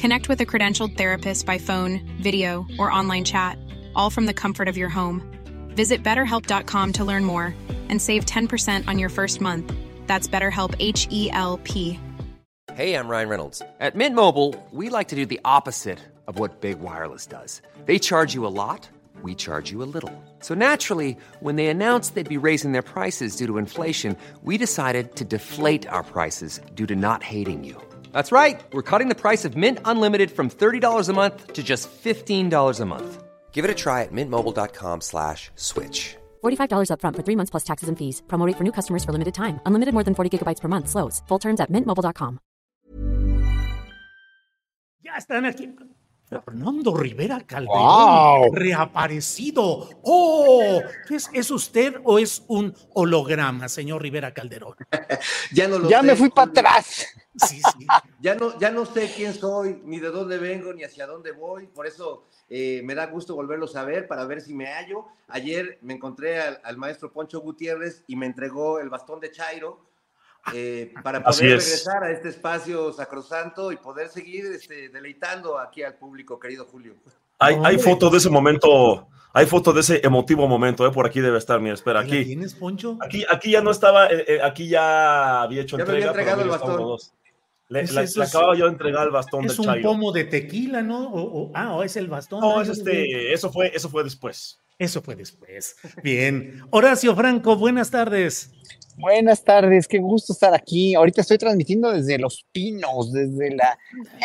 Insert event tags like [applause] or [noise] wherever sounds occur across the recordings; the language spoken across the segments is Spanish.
Connect with a credentialed therapist by phone, video, or online chat, all from the comfort of your home. Visit betterhelp.com to learn more and save 10% on your first month. That's BetterHelp H E L P. Hey, I'm Ryan Reynolds. At Mint Mobile, we like to do the opposite of what Big Wireless does. They charge you a lot, we charge you a little. So naturally, when they announced they'd be raising their prices due to inflation, we decided to deflate our prices due to not hating you. That's right. We're cutting the price of Mint Unlimited from $30 a month to just $15 a month. Give it a try at mintmobile.com slash switch. $45 upfront for three months plus taxes and fees. Promote for new customers for limited time. Unlimited more than 40 gigabytes per month. Slows. Full terms at mintmobile.com. Ya están aquí. Fernando Rivera Calderón, Wow. reaparecido. ¡Oh! ¿Es, ¿Es usted o es un holograma, señor Rivera Calderón? Ya no lo Ya sé, me fui para atrás. Sí, sí. Ya no, ya no sé quién soy, ni de dónde vengo, ni hacia dónde voy. Por eso eh, me da gusto volverlos a ver para ver si me hallo. Ayer me encontré al, al maestro Poncho Gutiérrez y me entregó el bastón de Chairo eh, para poder es. regresar a este espacio sacrosanto y poder seguir este, deleitando aquí al público, querido Julio. Hay, hay foto de ese momento, hay foto de ese emotivo momento, ¿eh? por aquí debe estar, mira, espera, ¿La aquí. tienes, Poncho? Aquí, aquí ya no estaba, eh, eh, aquí ya había hecho Ya me había entrega. entregado el bastón. dos. Le, la- es- acababa yo de entregar el bastón Es del un Chairo. pomo de tequila, ¿no? O- o- ah, o es el bastón. No, es este, eso fue, eso fue después. Eso fue después. Bien. Horacio Franco, buenas tardes. Buenas tardes, qué gusto estar aquí. Ahorita estoy transmitiendo desde Los Pinos, desde la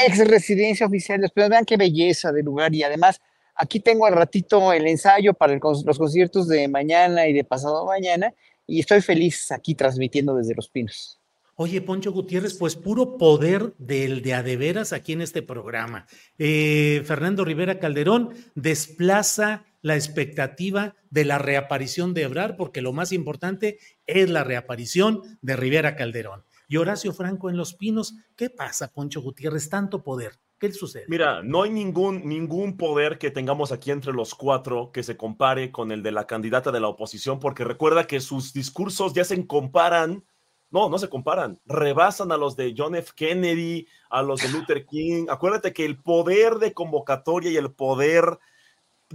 ex residencia oficial. de Pero vean qué belleza de lugar y además aquí tengo al ratito el ensayo para el los conciertos de mañana y de pasado mañana y estoy feliz aquí transmitiendo desde Los Pinos. Oye, Poncho Gutiérrez, pues puro poder del de a de veras aquí en este programa. Eh, Fernando Rivera Calderón desplaza la expectativa de la reaparición de Ebrar, porque lo más importante es la reaparición de Rivera Calderón. Y Horacio Franco en Los Pinos, ¿qué pasa, Poncho Gutiérrez? Tanto poder. ¿Qué sucede? Mira, no hay ningún, ningún poder que tengamos aquí entre los cuatro que se compare con el de la candidata de la oposición, porque recuerda que sus discursos ya se comparan, no, no se comparan, rebasan a los de John F. Kennedy, a los de Luther King. Acuérdate que el poder de convocatoria y el poder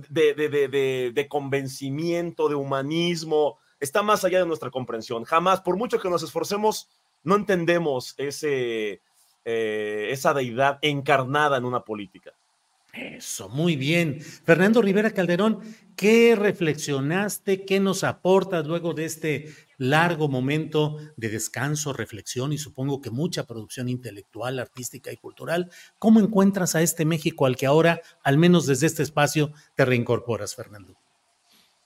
de, convencimiento, de humanismo, está más allá de nuestra comprensión. Jamás, por mucho que nos esforcemos, no entendemos ese, eh, esa deidad encarnada en una política. Eso, muy bien. Fernando Rivera Calderón, ¿qué reflexionaste? ¿Qué nos aportas luego de este largo momento de descanso, reflexión y supongo que mucha producción intelectual, artística y cultural? ¿Cómo encuentras a este México al que ahora, al menos desde este espacio, te reincorporas, Fernando?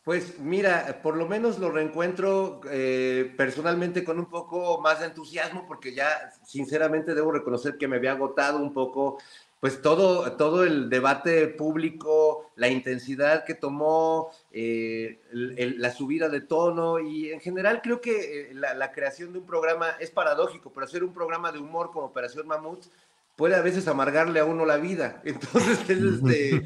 Pues mira, por lo menos lo reencuentro eh, personalmente con un poco más de entusiasmo, porque ya sinceramente debo reconocer que me había agotado un poco, pues todo, todo el debate público, la intensidad que tomó, eh, el- el- la subida de tono y en general creo que eh, la, la creación de un programa es paradójico, pero hacer un programa de humor como Operación Mamut puede a veces amargarle a uno la vida. [laughs] Entonces, es, este,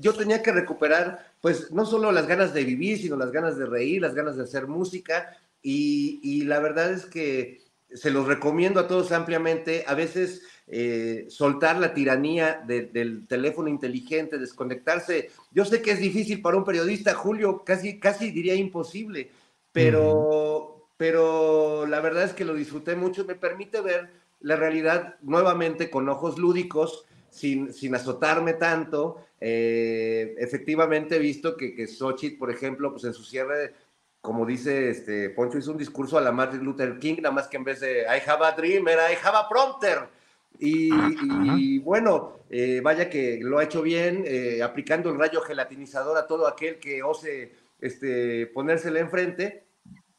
yo tenía que recuperar, pues, no solo las ganas de vivir, sino las ganas de reír, las ganas de hacer música. Y, y la verdad es que se los recomiendo a todos ampliamente. A veces eh, soltar la tiranía de- del teléfono inteligente, desconectarse. Yo sé que es difícil para un periodista, Julio, casi, casi diría imposible, pero, pero la verdad es que lo disfruté mucho. Me permite ver la realidad nuevamente con ojos lúdicos, sin, sin azotarme tanto. Eh, efectivamente he visto que, que Xochitl, por ejemplo, pues en su cierre, como dice este Poncho, hizo un discurso a la Martin Luther King, nada más que en vez de I have a dream, era I have a prompter. Y, y bueno, eh, vaya que lo ha hecho bien, eh, aplicando el rayo gelatinizador a todo aquel que ose este, ponérsela enfrente.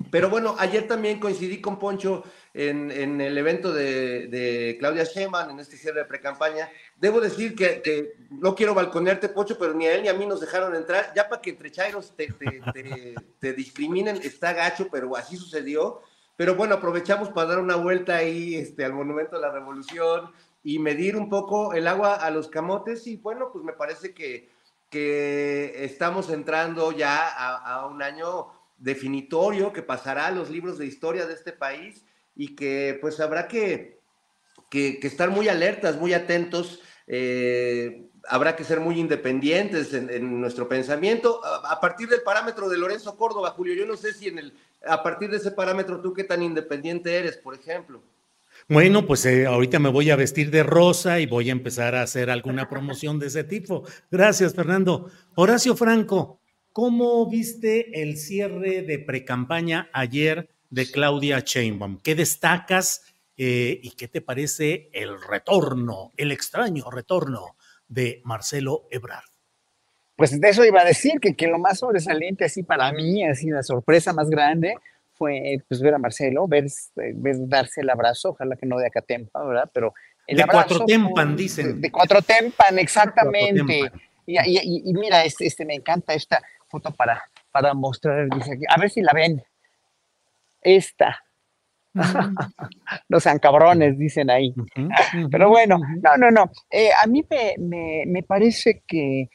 Pero bueno, ayer también coincidí con Poncho en, el evento de, Claudia Sheinbaum, en este cierre de pre-campaña. Debo decir que, no quiero balconearte, Poncho, pero ni a él ni a mí nos dejaron entrar. Ya para que entre chairos te, te, discriminen, está gacho, pero así sucedió. Pero bueno, aprovechamos para dar una vuelta ahí este, al Monumento de la Revolución y medir un poco el agua a los camotes. Y bueno, pues me parece que, que estamos entrando ya a un año definitorio que pasará a los libros de historia de este país y que pues habrá que, que, estar muy alertas, muy atentos, eh, habrá que ser muy independientes en, nuestro pensamiento a, partir del parámetro de Lorenzo Córdoba, Julio. Yo no sé si en el, a partir de ese parámetro tú qué tan independiente eres, por ejemplo. Bueno, pues eh, ahorita me voy a vestir de rosa y voy a empezar a hacer alguna promoción de ese tipo. Gracias, Fernando. Horacio Franco, ¿Cómo viste el cierre de precampaña ayer de Claudia Sheinbaum? ¿Qué destacas eh, y qué te parece el retorno, el extraño retorno de Marcelo Ebrard? Pues de eso iba a decir, que, que lo más sobresaliente así para mí, así la sorpresa más grande, fue pues ver a Marcelo, ver, darse el abrazo, ojalá que no de Acatempa, ¿verdad? Pero el de Cuatro Tempan, dicen. De, Cuatro Tempan, exactamente. Y, y, mira, este, este, me encanta esta, foto para, para mostrar. Dice a ver si la ven. Esta. [laughs] no sean cabrones, dicen ahí. Pero bueno, no, no, no. Eh, a mí me, me, parece que,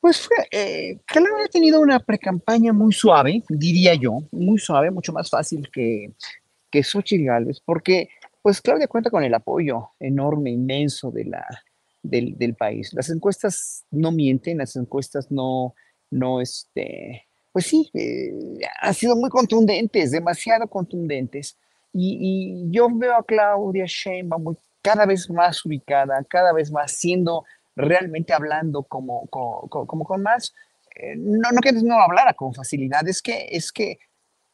pues fue, eh, ha tenido una precampaña muy suave, diría yo, muy suave, mucho más fácil que, que Xochitl Gálvez, porque, pues Claudia cuenta con el apoyo enorme, inmenso de la, del, del país. Las encuestas no mienten, las encuestas no, no, este, pues sí, eh, han sido muy contundentes, demasiado contundentes. Y, yo veo a Claudia Sheinbaum cada vez más ubicada, cada vez más siendo realmente hablando como, como, con más, eh, no, no que no hablara con facilidad, es que, es que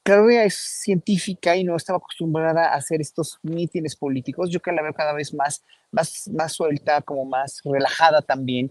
Claudia es científica y no estaba acostumbrada a hacer estos mítines políticos. Yo que la veo cada vez más, más, más suelta, como más relajada también.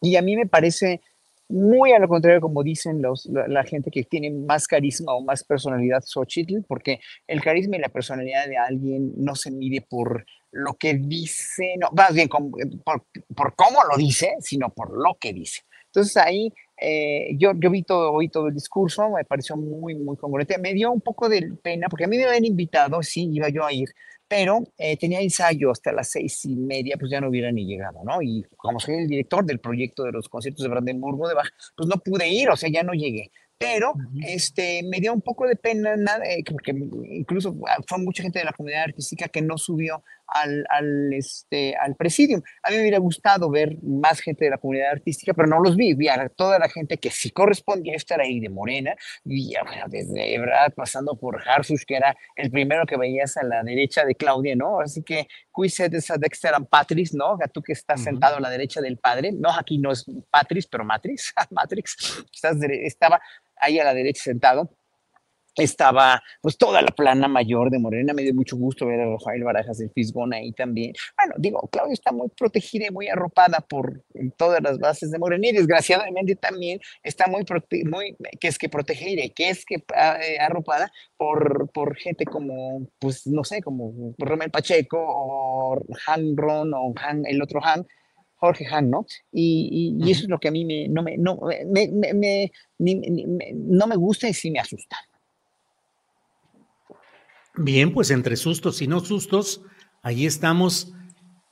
Y a mí me parece muy a lo contrario, como dicen los, la, gente que tiene más carisma o más personalidad Xochitl, porque el carisma y la personalidad de alguien no se mide por lo que dice, no, más bien por, por, cómo lo dice, sino por lo que dice. Entonces ahí eh, yo, yo vi todo, oí todo el discurso, me pareció muy, muy congruente. Me dio un poco de pena, porque a mí me habían invitado, sí, iba yo a ir, pero eh, tenía ensayo hasta las seis y media, pues ya no hubiera ni llegado, ¿no? Y como soy el director del proyecto de los conciertos de Brandenburgo de Bach, pues no pude ir, o sea, ya no llegué pero este, me dio un poco de pena, nada, eh, porque incluso ah, fue mucha gente de la comunidad artística que no subió al, al, este, al presidium. A mí me hubiera gustado ver más gente de la comunidad artística, pero no los vi, vi a toda la gente que sí correspondía estar ahí de Morena, y bueno, desde verdad pasando por Harsus, que era el primero que veías a la derecha de Claudia, ¿no? Así que, cuise de esa Dexter and Patrice, ¿no? Tú que estás sentado a la derecha del padre, no, aquí no es Patrice, pero Matrix, [laughs] Matrix, estás, estaba ahí a la derecha sentado, estaba pues toda la plana mayor de Morena, me dio mucho gusto ver a Rafael Barajas del Fisgón ahí también. Bueno, digo, Claudia está muy protegida y muy arropada por todas las bases de Morena y desgraciadamente también está muy, muy que es que protegida, que es que ah, eh, arropada por, por gente como, pues no sé, como Romel Pacheco o Han Ron o Han, el otro Han, Jorge Han, ¿no? Y, eso es lo que a mí me, no, me, no, me, no me gusta y sí me asusta. Bien, pues entre sustos y no sustos, ahí estamos.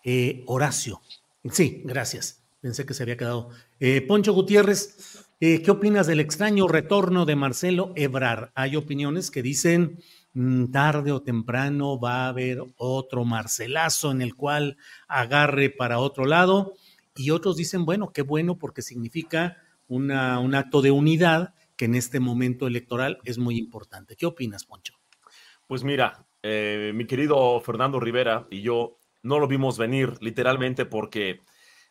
Eh, Horacio. Sí, gracias. Pensé que se había quedado. Eh, Poncho Gutiérrez, eh, ¿qué opinas del extraño retorno de Marcelo Ebrar? Hay opiniones que dicen mm, tarde o temprano va a haber otro Marcelazo en el cual agarre para otro lado y otros dicen, bueno, qué bueno porque significa una, un acto de unidad que en este momento electoral es muy importante. ¿Qué opinas, Poncho? Pues mira, eh, mi querido Fernando Rivera y yo no lo vimos venir literalmente porque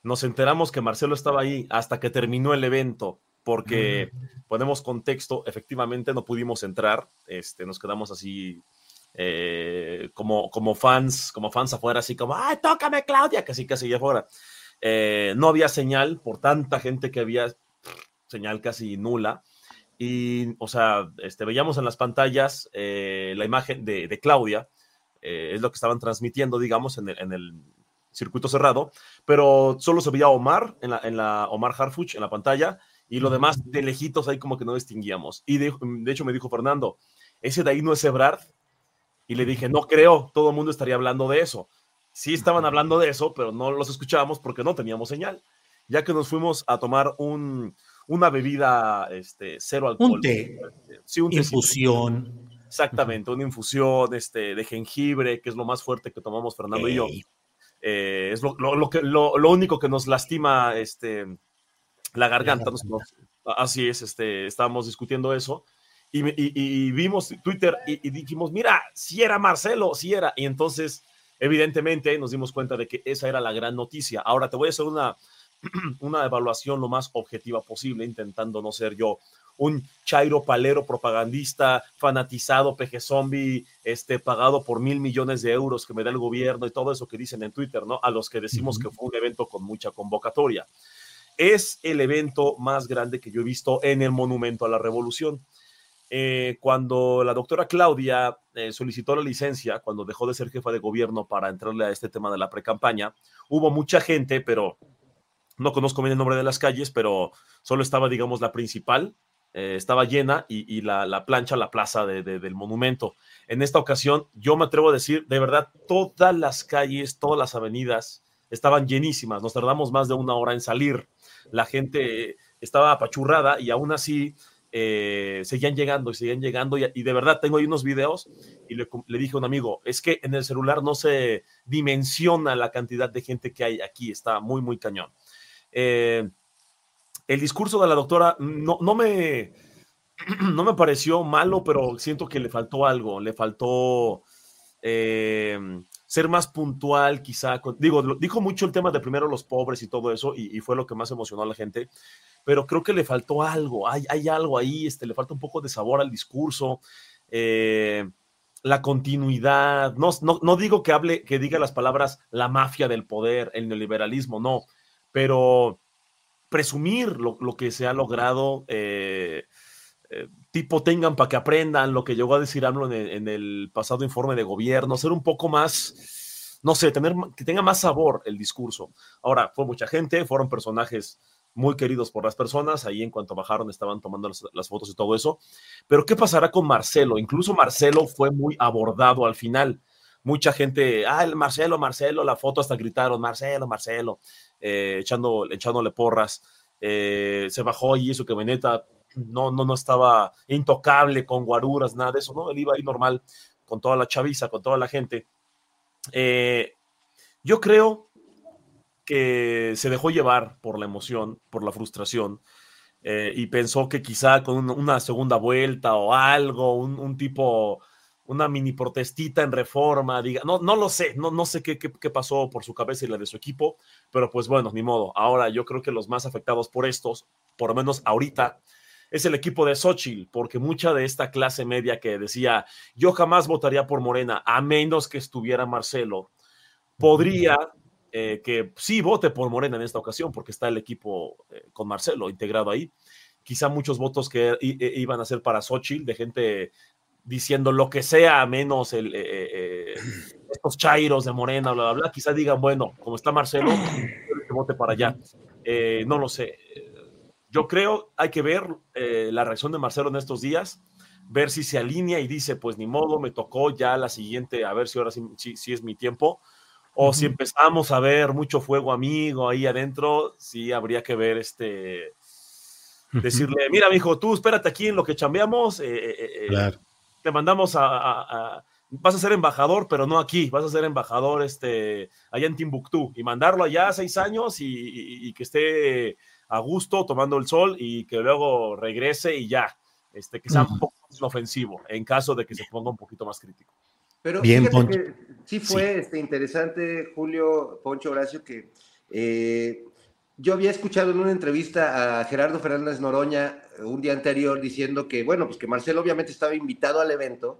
nos enteramos que Marcelo estaba ahí hasta que terminó el evento, porque mm. ponemos contexto, efectivamente no pudimos entrar, este, nos quedamos así eh, como, como fans, como fans afuera, así como, ¡ay, tócame Claudia! Casi, casi ya afuera. Eh, no había señal por tanta gente que había señal casi nula. Y, o sea, este, veíamos en las pantallas eh, la imagen de, Claudia, eh, es lo que estaban transmitiendo, digamos, en el, circuito cerrado, pero solo se veía Omar, en la, en la Omar Harfuch, en la pantalla, y lo demás de lejitos ahí como que no distinguíamos. Y de, hecho me dijo Fernando, ese de ahí no es Ebrard. Y le dije, no creo, todo el mundo estaría hablando de eso. Sí estaban hablando de eso, pero no los escuchábamos porque no teníamos señal. Ya que nos fuimos a tomar un, una bebida este, cero alcohol. Un té. Sí, un infusión. Exactamente, una infusión este, de jengibre, que es lo más fuerte que tomamos Fernando y yo. Eh, es lo, lo, que, lo, único que nos lastima este, la garganta. así es, este, estábamos discutiendo eso. Y, y, vimos Twitter y, dijimos, mira, si era Marcelo, si era. Y entonces, evidentemente, nos dimos cuenta de que esa era la gran noticia. Ahora te voy a hacer una, [clears throat] una evaluación lo más objetiva posible, intentando no ser yo un chairo palero propagandista, fanatizado, peje zombie, este, pagado por mil millones de euros que me da el gobierno y todo eso que dicen en Twitter, ¿no? A los que decimos que fue un evento con mucha convocatoria. Es el evento más grande que yo he visto en el Monumento a la Revolución. Eh, cuando la doctora Claudia eh, solicitó la licencia, cuando dejó de ser jefa de gobierno para entrarle a este tema de la pre-campaña, hubo mucha gente, pero no conozco bien el nombre de las calles, pero solo estaba, digamos, la principal, eh, estaba llena y, la, plancha, la plaza del monumento. En esta ocasión, yo me atrevo a decir, de verdad, todas las calles, todas las avenidas estaban llenísimas. Nos tardamos más de una hora en salir. La gente estaba apachurrada y aún así eh, seguían llegando y seguían llegando. Y, de verdad, tengo ahí unos videos y le, le, dije a un amigo, es que en el celular no se dimensiona la cantidad de gente que hay aquí. Está muy, muy cañón. Eh, el discurso de la doctora no, no, me, [clears throat] no me pareció malo, pero siento que le faltó algo, le faltó eh, ser más puntual, quizá. digo, dijo mucho el tema de primero los pobres y todo eso, y, fue lo que más emocionó a la gente, pero creo que le faltó algo, hay, hay algo ahí, este, le falta un poco de sabor al discurso. Eh, la continuidad, no, no, no, digo que hable, que diga las palabras la mafia del poder, el neoliberalismo, no, pero presumir lo, que se ha logrado, eh, eh, tipo tengan para que aprendan lo que llegó a decir AMLO en el, pasado informe de gobierno, ser un poco más, no sé, tener, que tenga más sabor el discurso. Ahora, fue mucha gente, fueron personajes muy queridos por las personas, ahí en cuanto bajaron estaban tomando las, las, fotos y todo eso, pero ¿qué pasará con Marcelo? Incluso Marcelo fue muy abordado al final. Mucha gente, ah, el Marcelo, Marcelo, la foto hasta gritaron, Marcelo, Marcelo. Eh, echando, echándole porras. Eh, se bajó y eso que Veneta no, no, no estaba intocable con guaruras, nada de eso, ¿no? Él iba ahí normal con toda la chaviza, con toda la gente. Eh, yo creo que se dejó llevar por la emoción, por la frustración, y pensó que quizá con una segunda vuelta o algo, un tipo una mini protestita en reforma, diga, no, no lo sé, no, no sé qué, qué, pasó por su cabeza y la de su equipo, pero pues bueno, ni modo. Ahora yo creo que los más afectados por estos, por lo menos ahorita, es el equipo de Xochitl, porque mucha de esta clase media que decía, yo jamás votaría por Morena, a menos que estuviera Marcelo, podría eh, que sí vote por Morena en esta ocasión, porque está el equipo eh, con Marcelo integrado ahí. Quizá muchos votos que iban a ser para Xochitl, de gente diciendo lo que sea menos el, eh, eh, eh, estos chairos de Morena, bla, bla, bla, quizá digan, bueno, como está Marcelo, que vote para allá. no lo sé. Yo creo, hay que ver la reacción de Marcelo en estos días, ver si se alinea y dice, pues ni modo, me tocó ya la siguiente, a ver si ahora sí, es mi tiempo. O si empezamos a ver mucho fuego amigo ahí adentro, sí habría que ver este, decirle, mira, mijo, tú espérate aquí en lo que chambeamos. claro te mandamos a, vas a ser embajador, pero no aquí, vas a ser embajador este, allá en Timbuktu y mandarlo allá seis años y, que esté a gusto tomando el sol y que luego regrese y ya, este, que sea un poco más ofensivo en caso de que se ponga un poquito más crítico. Pero Bien, que sí fue Este, interesante, Julio Poncho Horacio, que eh, yo había escuchado en una entrevista a Gerardo Fernández Noroña un día anterior diciendo que, bueno, pues que Marcelo obviamente estaba invitado al evento,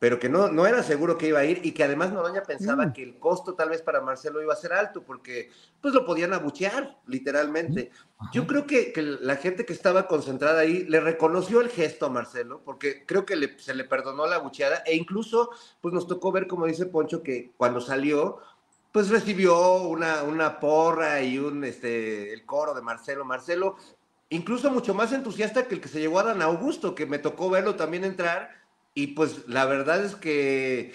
pero que no, no era seguro que iba a ir y que además Noroña pensaba mm. que el costo tal vez para Marcelo iba a ser alto porque pues lo podían abuchear literalmente. Yo creo que, la gente que estaba concentrada ahí le reconoció el gesto a Marcelo porque creo que se le perdonó la abucheada e incluso pues nos tocó ver, como dice Poncho, que cuando salió pues recibió una, una porra y un, este, el coro de Marcelo. Marcelo incluso mucho más entusiasta que el que se llevó a Dan Augusto, que me tocó verlo también entrar y pues la verdad es que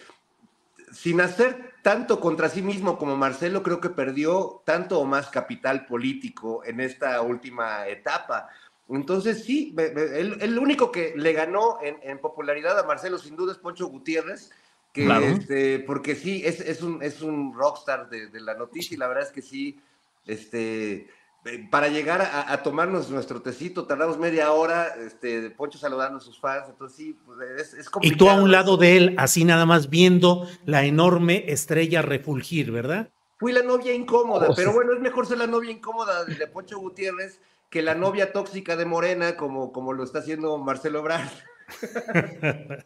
sin hacer tanto contra sí mismo como Marcelo, creo que perdió tanto o más capital político en esta última etapa. Entonces, sí, el, único que le ganó en, popularidad a Marcelo, sin duda, es Poncho Gutiérrez, que este, porque sí, es, es, un, es un rockstar de, de, la noticia y la verdad es que sí, este, eh, para llegar a, tomarnos nuestro tecito, tardamos media hora, este, Poncho saludando a sus fans, entonces sí, pues es, es complicado. Y tú a un lado de él, así nada más viendo la enorme estrella refulgir, ¿verdad? Fui la novia incómoda, oh, pero bueno, es mejor ser la novia incómoda de Poncho Gutiérrez que la novia tóxica de Morena, como, como lo está haciendo Marcelo Ebrard.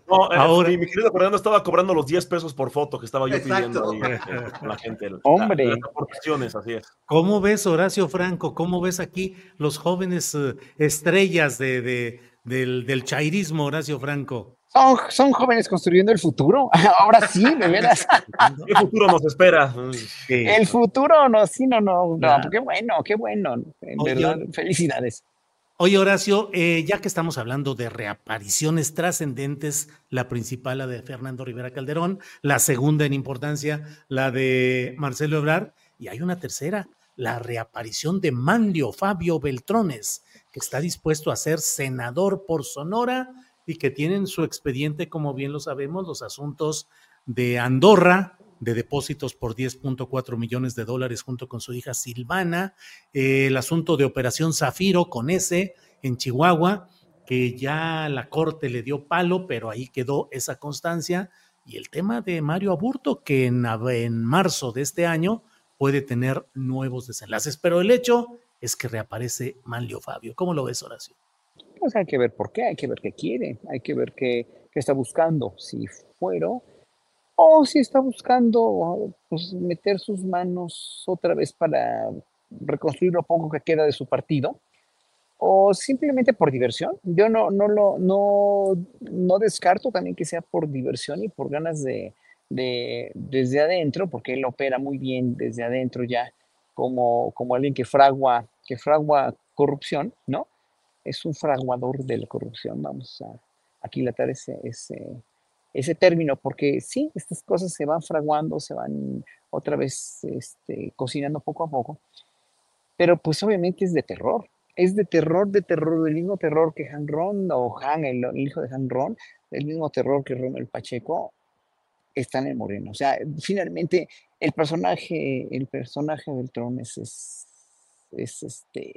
No, eh, Ahora, mi, querido Fernando estaba cobrando los 10 pesos por foto que estaba yo pidiendo ahí, [laughs] eh, la gente. Hombre. así es. ¿Cómo ves, Horacio Franco? ¿Cómo ves aquí los jóvenes eh, estrellas de, del, del chairismo, Horacio Franco? Son, son, jóvenes construyendo el futuro. [laughs] Ahora sí, de veras. ¿Qué futuro nos espera? El futuro, no, sí, no, no, no. Qué bueno, qué bueno. En verdad, felicidades. Oye, Horacio, eh, ya que estamos hablando de reapariciones trascendentes, la principal, la de Fernando Rivera Calderón, la segunda en importancia, la de Marcelo Ebrard, y hay una tercera, la reaparición de Manlio Fabio Beltrones, que está dispuesto a ser senador por Sonora y que tienen su expediente, como bien lo sabemos, los asuntos de Andorra, de depósitos por 10.4 millones de dólares junto con su hija Silvana, eh, el asunto de Operación Zafiro con ese en Chihuahua, que ya la Corte le dio palo, pero ahí quedó esa constancia, y el tema de Mario Aburto, que en, en marzo de este año puede tener nuevos desenlaces, pero el hecho es que reaparece Manlio Fabio. ¿Cómo lo ves, Horacio? Pues hay que ver por qué, hay que ver qué quiere, hay que ver qué, qué está buscando. Si fuero, o si está buscando pues, meter sus manos otra vez para reconstruir lo poco que queda de su partido, o simplemente por diversión. Yo no, no, lo, no, no descarto también que sea por diversión y por ganas de, de, desde adentro, porque él opera muy bien desde adentro ya, como, como alguien que fragua, que fragua corrupción, ¿no? Es un fraguador de la corrupción, vamos a aquilatar ese, ese, ese término, porque sí, estas cosas se van fraguando, se van otra vez este, cocinando poco a poco, pero pues obviamente es de terror, es de terror, de terror, del mismo terror que Han Ron o Han, el, hijo de Han Ron, el mismo terror que el Pacheco, están en Moreno. O sea, finalmente el personaje, el personaje del trono es, es, es este,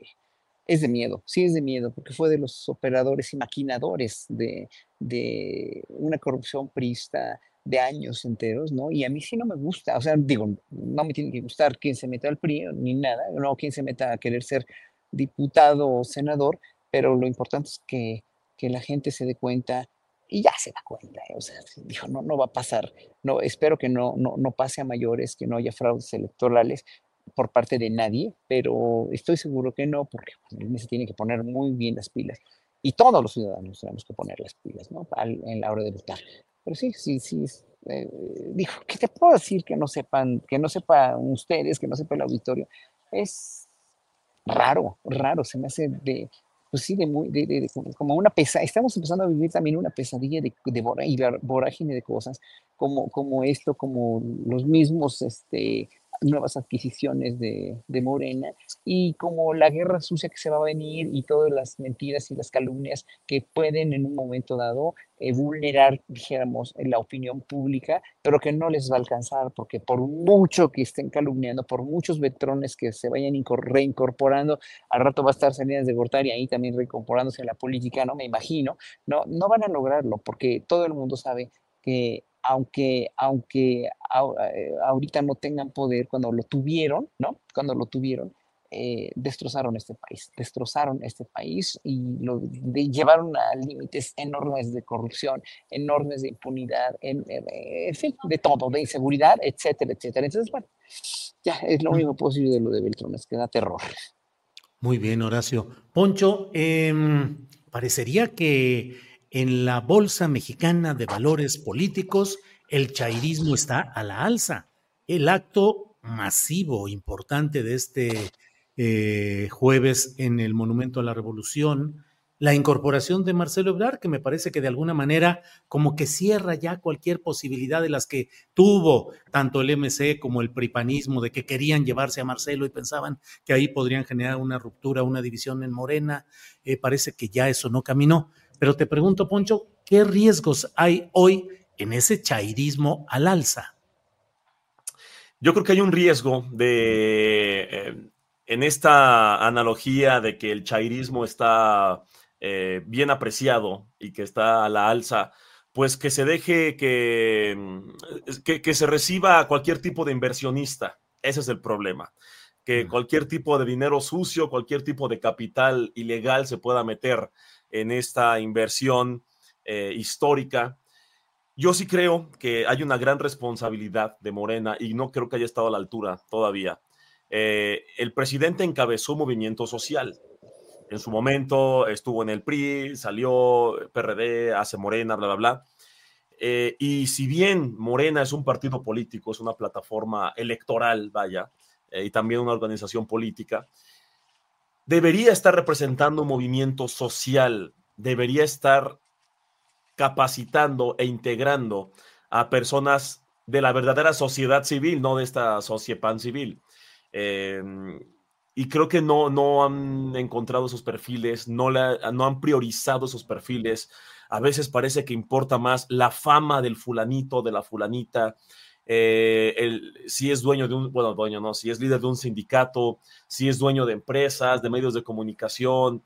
es de miedo, sí es de miedo, porque fue de los operadores y maquinadores de, una corrupción prista de años enteros, ¿no? Y a mí sí no me gusta, o sea, digo, no me tiene que gustar quien se meta al PRI ni nada, no quien se meta a querer ser diputado o senador, pero lo importante es que, que la gente se dé cuenta y ya se da cuenta, ¿eh? o sea, dijo, no, no va a pasar, no, espero que no, no, no pase a mayores, que no haya fraudes electorales, por parte de nadie, pero estoy seguro que no, porque se tiene que poner muy bien las pilas. Y todos los ciudadanos tenemos que poner las pilas, ¿no? en la hora de votar. Pero sí, sí, sí. Eh, dijo, ¿qué te puedo decir que no sepan, que no sepan ustedes, que no sepa el auditorio? Es raro, raro, se me hace de, pues sí, de muy, de, como una pesadilla, estamos empezando a vivir también una pesadilla de, de vorágine de cosas, como, como esto, como los mismos, este, nuevas adquisiciones de, Morena y como la guerra sucia que se va a venir y todas las mentiras y las calumnias que pueden en un momento dado eh, vulnerar, dijéramos, la opinión pública, pero que no les va a alcanzar porque por mucho que estén calumniando, por muchos vetrones que se vayan reincorporando, al rato va a estar Salinas de Gortari ahí también reincorporándose a la política, no me imagino, no, no van a lograrlo porque todo el mundo sabe que aunque, aunque eh, ahorita no tengan poder, cuando lo tuvieron, ¿no? Cuando lo tuvieron, eh, destrozaron este país, destrozaron este país y lo llevaron a límites enormes de corrupción, enormes de impunidad, en, fin, de todo, de inseguridad, etcétera, etcétera. Entonces, bueno, ya es lo único posible de lo de Beltrones, que da terror. Muy bien, Horacio. Poncho, em, parecería que en la Bolsa Mexicana de Valores Políticos el chairismo está a la alza. El acto masivo, importante de este eh, jueves en el Monumento a la Revolución, la incorporación de Marcelo Ebrard, que me parece que de alguna manera como que cierra ya cualquier posibilidad de las que tuvo tanto el MC como el pripanismo, de que querían llevarse a Marcelo y pensaban que ahí podrían generar una ruptura, una división en Morena. Eh, parece que ya eso no caminó. Pero te pregunto, Poncho, ¿qué riesgos hay hoy en ese chairismo al alza? Yo creo que hay un riesgo de, eh, en esta analogía de que el chairismo está eh, bien apreciado y que está a la alza, pues que se deje que, mm, que, se reciba cualquier tipo de inversionista. Ese es el problema. Que cualquier tipo de dinero sucio, cualquier tipo de capital ilegal se pueda meter en esta inversión eh, histórica. Yo sí creo que hay una gran responsabilidad de Morena y no creo que haya estado a la altura todavía. Eh, el presidente encabezó un movimiento social en su momento estuvo en el PRI, salió PRD, hace Morena, bla, bla, bla. Eh, y si bien Morena es un partido político, es una plataforma electoral, vaya, y también una organización política, debería estar representando un movimiento social, debería estar capacitando e integrando a personas de la verdadera sociedad civil, no de esta sociedad civil. Eh, y creo que no, no han encontrado esos perfiles, no, no han priorizado esos perfiles. A veces parece que importa más la fama del fulanito, de la fulanita, eh, si es dueño de un, bueno, dueño no, si es líder de un sindicato, si es dueño de empresas, de medios de comunicación,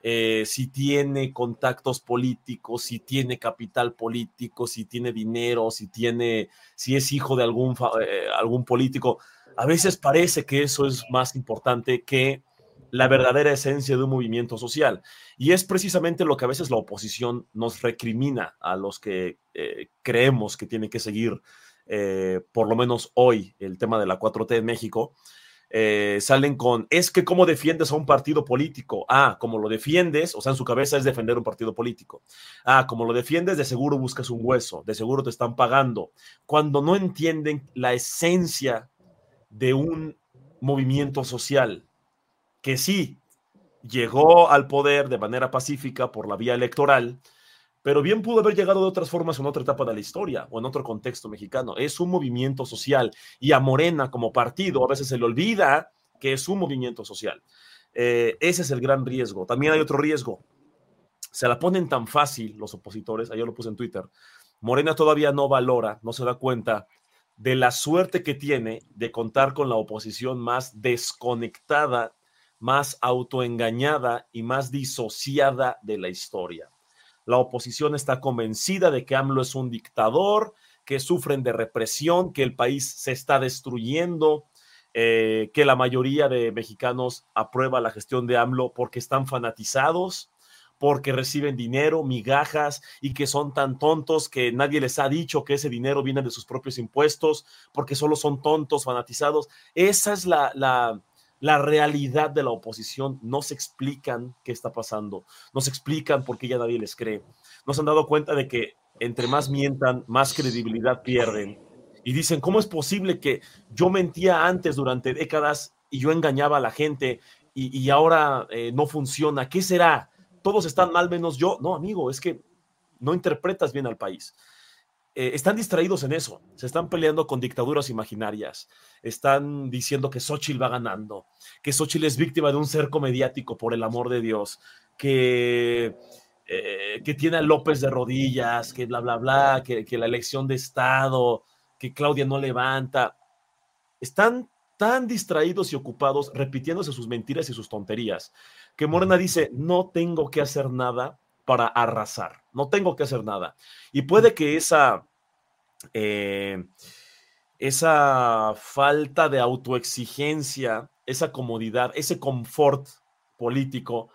eh, si tiene contactos políticos, si tiene capital político, si tiene dinero, si tiene, si es hijo de algún, eh, algún político a veces parece que eso es más importante que la verdadera esencia de un movimiento social. Y es precisamente lo que a veces la oposición nos recrimina a los que creemos que tiene que seguir, eh, por lo menos hoy, el tema de la 4T en México. Eh, salen con, es que cómo defiendes a un partido político. Ah, como lo defiendes, o sea, en su cabeza es defender un partido político. Ah, como lo defiendes, de seguro buscas un hueso, de seguro te están pagando. Cuando no entienden la esencia de un movimiento social que sí llegó al poder de manera pacífica por la vía electoral, pero bien pudo haber llegado de otras formas en otra etapa de la historia o en otro contexto mexicano. Es un movimiento social y a Morena como partido a veces se le olvida que es un movimiento social. Eh, ese es el gran riesgo. También hay otro riesgo. Se la ponen tan fácil los opositores, ayer lo puse en Twitter. Morena todavía no valora, no se da cuenta de la suerte que tiene de contar con la oposición más desconectada, más autoengañada y más disociada de la historia. La oposición está convencida de que AMLO es un dictador, que sufren de represión, que el país se está destruyendo, eh, que la mayoría de mexicanos aprueba la gestión de AMLO porque están fanatizados porque reciben dinero, migajas y que son tan tontos que nadie les ha dicho que ese dinero viene de sus propios impuestos, porque solo son tontos, fanatizados. Esa es la, la, la realidad de la oposición. No se explican qué está pasando, no se explican por qué ya nadie les cree. No se han dado cuenta de que entre más mientan, más credibilidad pierden. Y dicen, ¿cómo es posible que yo mentía antes durante décadas y yo engañaba a la gente y, ahora eh, no funciona? ¿Qué será? todos están mal menos yo. No, amigo, es que no interpretas bien al país. Eh, están distraídos en eso, se están peleando con dictaduras imaginarias, están diciendo que Xochitl va ganando, que Xochitl es víctima de un cerco mediático, por el amor de Dios, que, eh, que tiene a López de rodillas, que bla, bla, bla, que, que la elección de Estado, que Claudia no levanta. Están tan distraídos y ocupados repitiéndose sus mentiras y sus tonterías que Morena dice, no tengo que hacer nada para arrasar, no tengo que hacer nada. Y puede que esa, eh, esa falta de autoexigencia esa comodidad, ese confort político,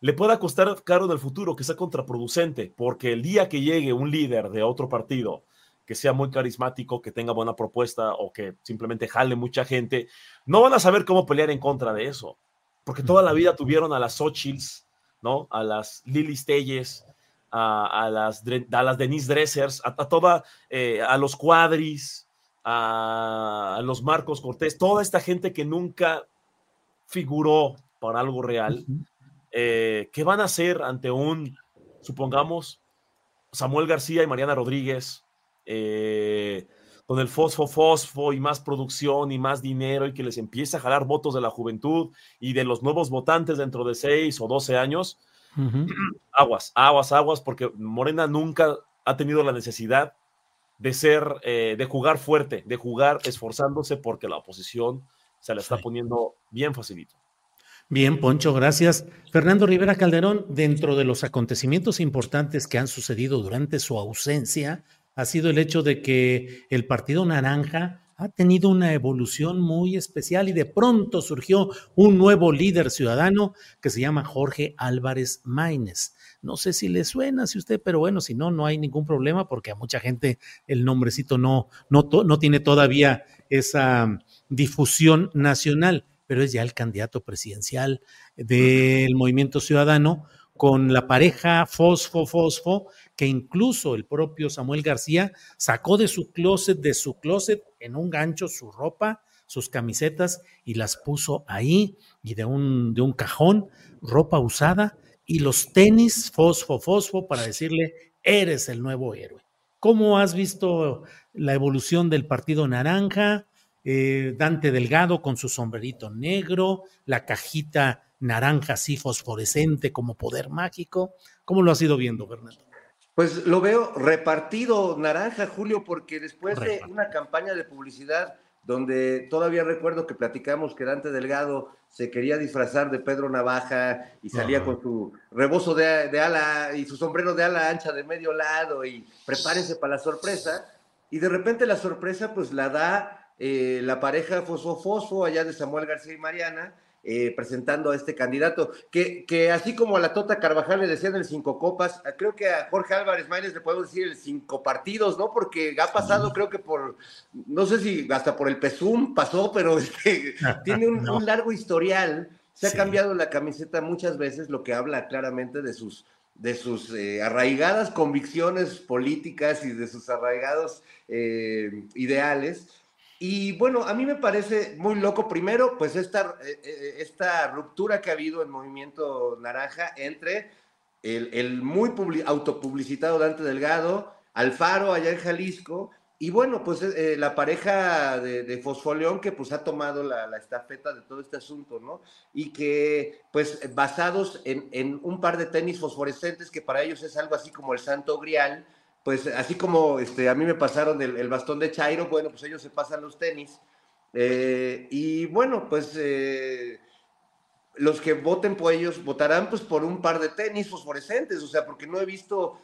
le pueda costar caro en el futuro, que sea contraproducente, porque el día que llegue un líder de otro partido que sea muy carismático, que tenga buena propuesta o que simplemente jale mucha gente, no van a saber cómo pelear en contra de eso, porque toda la vida tuvieron a las Xochitls, ¿no? A las Lily Telles, a, las, a las Denise Dressers, a, toda, eh, a los Cuadris, a, los Marcos Cortés, toda esta gente que nunca figuró para algo real, eh, ¿qué van a hacer ante un, supongamos, Samuel García y Mariana Rodríguez, eh, con el fosfo fosfo y más producción y más dinero y que les empieza a jalar votos de la juventud y de los nuevos votantes dentro de 6 o 12 años, aguas, aguas, aguas, porque Morena nunca ha tenido la necesidad de ser, eh, de jugar fuerte, de jugar esforzándose porque la oposición se la está poniendo bien facilito. Bien, Poncho, gracias. Fernando Rivera Calderón, dentro de los acontecimientos importantes que han sucedido durante su ausencia, ha sido el hecho de que el Partido Naranja ha tenido una evolución muy especial y de pronto surgió un nuevo líder ciudadano que se llama Jorge Álvarez Maínez. No sé si le suena, si usted, pero bueno, si no, no hay ningún problema porque a mucha gente el nombrecito no, no, no tiene todavía esa difusión nacional, pero es ya el candidato presidencial del Movimiento Ciudadano con la pareja Fosfo Fosfo que incluso el propio Samuel García sacó de su closet, de su closet en un gancho su ropa, sus camisetas y las puso ahí y de un, de un cajón, ropa usada y los tenis fosfo fosfo para decirle, eres el nuevo héroe. ¿Cómo has visto la evolución del Partido Naranja? Eh, Dante Delgado con su sombrerito negro, la cajita naranja así fosforescente como poder mágico. ¿Cómo lo has ido viendo, Fernando? Pues lo veo repartido naranja, Julio, porque después de una campaña de publicidad donde todavía recuerdo que platicamos que Dante Delgado se quería disfrazar de Pedro Navaja y salía con su rebozo de, ala y su sombrero de ala ancha de medio lado y prepárense para la sorpresa. Y de repente la sorpresa pues la da eh, la pareja Fosfo Fosfo allá de Samuel García y Mariana, eh, presentando a este candidato, que, que, así como a la Tota Carvajal le decían el cinco copas, creo que a Jorge Álvarez Maínez le podemos decir el cinco partidos, ¿no? Porque ha pasado, creo que por, no sé si hasta por el PESUM pasó, pero [laughs] este, tiene un, largo historial, se ha cambiado la camiseta muchas veces, lo que habla claramente de sus de sus eh, arraigadas convicciones políticas y de sus arraigados eh, ideales, y bueno, a mí me parece muy loco, primero, pues esta, eh, eh, esta ruptura que ha habido en Movimiento Naranja entre el, muy autopublicitado Dante Delgado, Alfaro allá en Jalisco, y bueno, pues eh, la pareja de, de, Fosfoleón que pues ha tomado la, la, estafeta de todo este asunto, ¿no? Y que pues basados en un par de tenis fosforescentes que para ellos es algo así como el santo grial, pues así como este, a mí me pasaron el, bastón de Chairo, bueno, pues ellos se pasan los tenis. Eh, y bueno, pues eh, los que voten por ellos votarán pues por un par de tenis fosforescentes, o sea, porque no he visto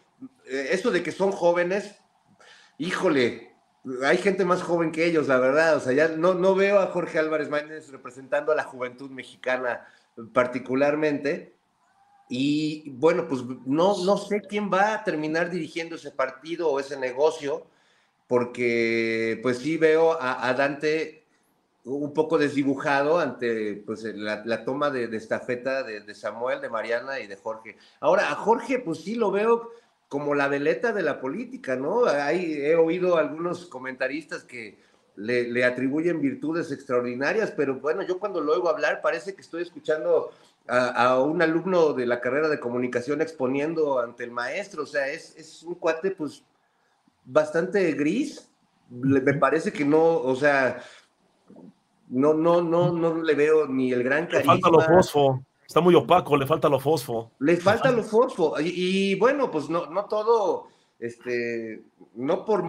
eh, eso de que son jóvenes, híjole, hay gente más joven que ellos, la verdad, o sea, ya no, no veo a Jorge Álvarez Maínez representando a la juventud mexicana particularmente. Y bueno, pues no, no sé quién va a terminar dirigiendo ese partido o ese negocio, porque pues sí veo a, Dante un poco desdibujado ante pues, la, toma de, de estafeta de, Samuel, de Mariana y de Jorge. Ahora, a Jorge pues sí lo veo como la veleta de la política, ¿no? He oído algunos comentaristas que le, le atribuyen virtudes extraordinarias, pero bueno, yo cuando lo oigo hablar parece que estoy escuchando a, un alumno de la carrera de comunicación exponiendo ante el maestro. O sea, es, es un cuate, pues, bastante gris. me parece que no, o sea, no, no, no, no le veo ni el gran carisma. Le falta lo fosfo. Está muy opaco, le falta lo fosfo. Le falta lo fosfo. Y, y bueno, pues no, no todo, este, no por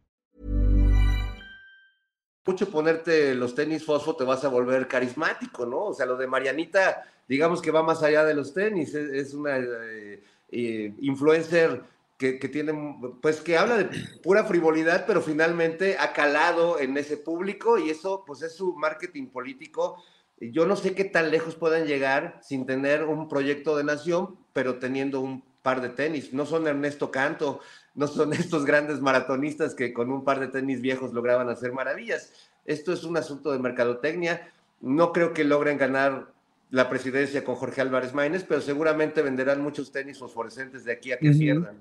Mucho ponerte los tenis fosfo te vas a volver carismático, ¿no? O sea, lo de Marianita, digamos que va más allá de los tenis, es, es una eh, eh, influencer que, tiene, pues que habla de pura frivolidad, pero finalmente ha calado en ese público y eso, pues es su marketing político. Yo no sé qué tan lejos puedan llegar sin tener un proyecto de nación, pero teniendo un par de tenis. No son Ernesto Canto, no son [laughs] estos grandes maratonistas que con un par de tenis viejos lograban hacer maravillas. Esto es un asunto de mercadotecnia. No creo que logren ganar la presidencia con Jorge Álvarez Maínez, pero seguramente venderán muchos tenis fosforescentes de aquí a que uh -huh. pierdan.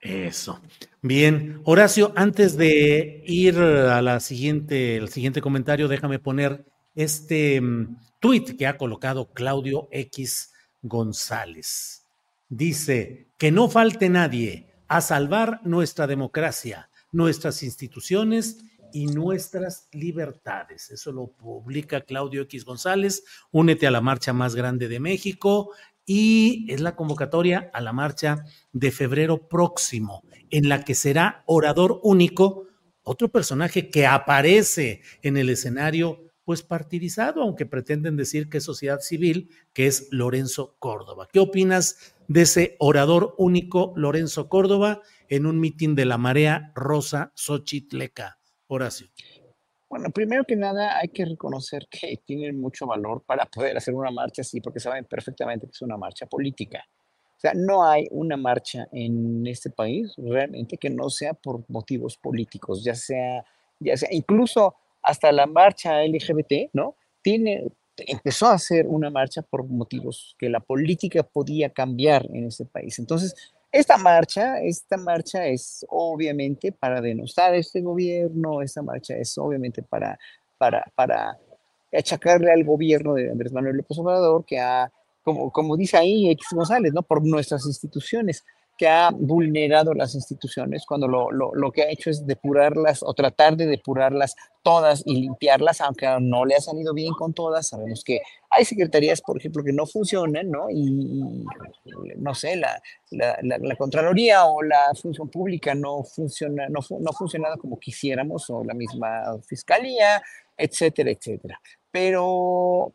Eso. Bien, Horacio, antes de ir a la siguiente, el siguiente comentario, déjame poner este um, tweet que ha colocado Claudio X González. Dice, que no falte nadie a salvar nuestra democracia, nuestras instituciones y nuestras libertades. Eso lo publica Claudio X González. Únete a la marcha más grande de México y es la convocatoria a la marcha de febrero próximo, en la que será orador único, otro personaje que aparece en el escenario pues partidizado, aunque pretenden decir que es sociedad civil, que es Lorenzo Córdoba. ¿Qué opinas de ese orador único Lorenzo Córdoba en un mitin de la marea rosa Xochitleca? Horacio. Bueno, primero que nada hay que reconocer que tienen mucho valor para poder hacer una marcha así, porque saben perfectamente que es una marcha política. O sea, no hay una marcha en este país realmente que no sea por motivos políticos, ya sea, ya sea, incluso hasta la marcha LGBT, ¿no? Tiene, empezó a hacer una marcha por motivos que la política podía cambiar en este país. Entonces, esta marcha, esta marcha es obviamente para denostar a este gobierno, esta marcha es obviamente para, para, para achacarle al gobierno de Andrés Manuel López Obrador, que ha, como, como dice ahí X González, ¿no? por nuestras instituciones que ha vulnerado las instituciones cuando lo, lo, lo, que ha hecho es depurarlas o tratar de depurarlas todas y limpiarlas, aunque no le ha salido bien con todas. Sabemos que hay secretarías, por ejemplo, que no funcionan, ¿no? Y, no sé, la, la, Contraloría o la función pública no funciona, no, no ha funcionado como quisiéramos, o la misma Fiscalía, etcétera, etcétera. Pero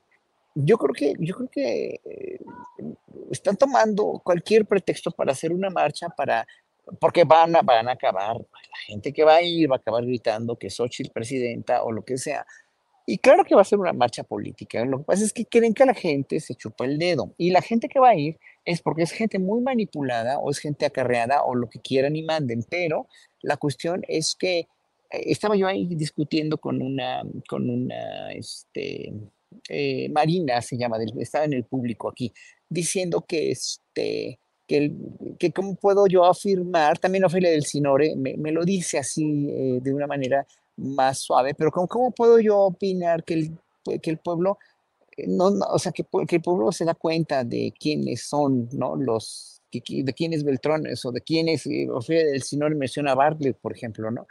yo creo que, yo creo que eh, están tomando cualquier pretexto para hacer una marcha, para, porque van a, van a acabar, la gente que va a ir va a acabar gritando que Xochitl presidenta o lo que sea. Y claro que va a ser una marcha política. Lo que pasa es que creen que la gente se chupa el dedo. Y la gente que va a ir es porque es gente muy manipulada o es gente acarreada o lo que quieran y manden. Pero la cuestión es que estaba yo ahí discutiendo con una, con una, este, eh, Marina se llama, estaba en el público aquí, diciendo que, este, que, el, que cómo puedo yo afirmar, también Ofelia del Sinore me, me lo dice así eh, de una manera más suave, pero ¿cómo, cómo puedo yo opinar que el, que el pueblo, eh, no, no, o sea, que, que, el pueblo se da cuenta de quiénes son, ¿no? Los, de quién es Beltrones o de quién es, Ofelia del Sinore menciona a Bartlett, por ejemplo, ¿no?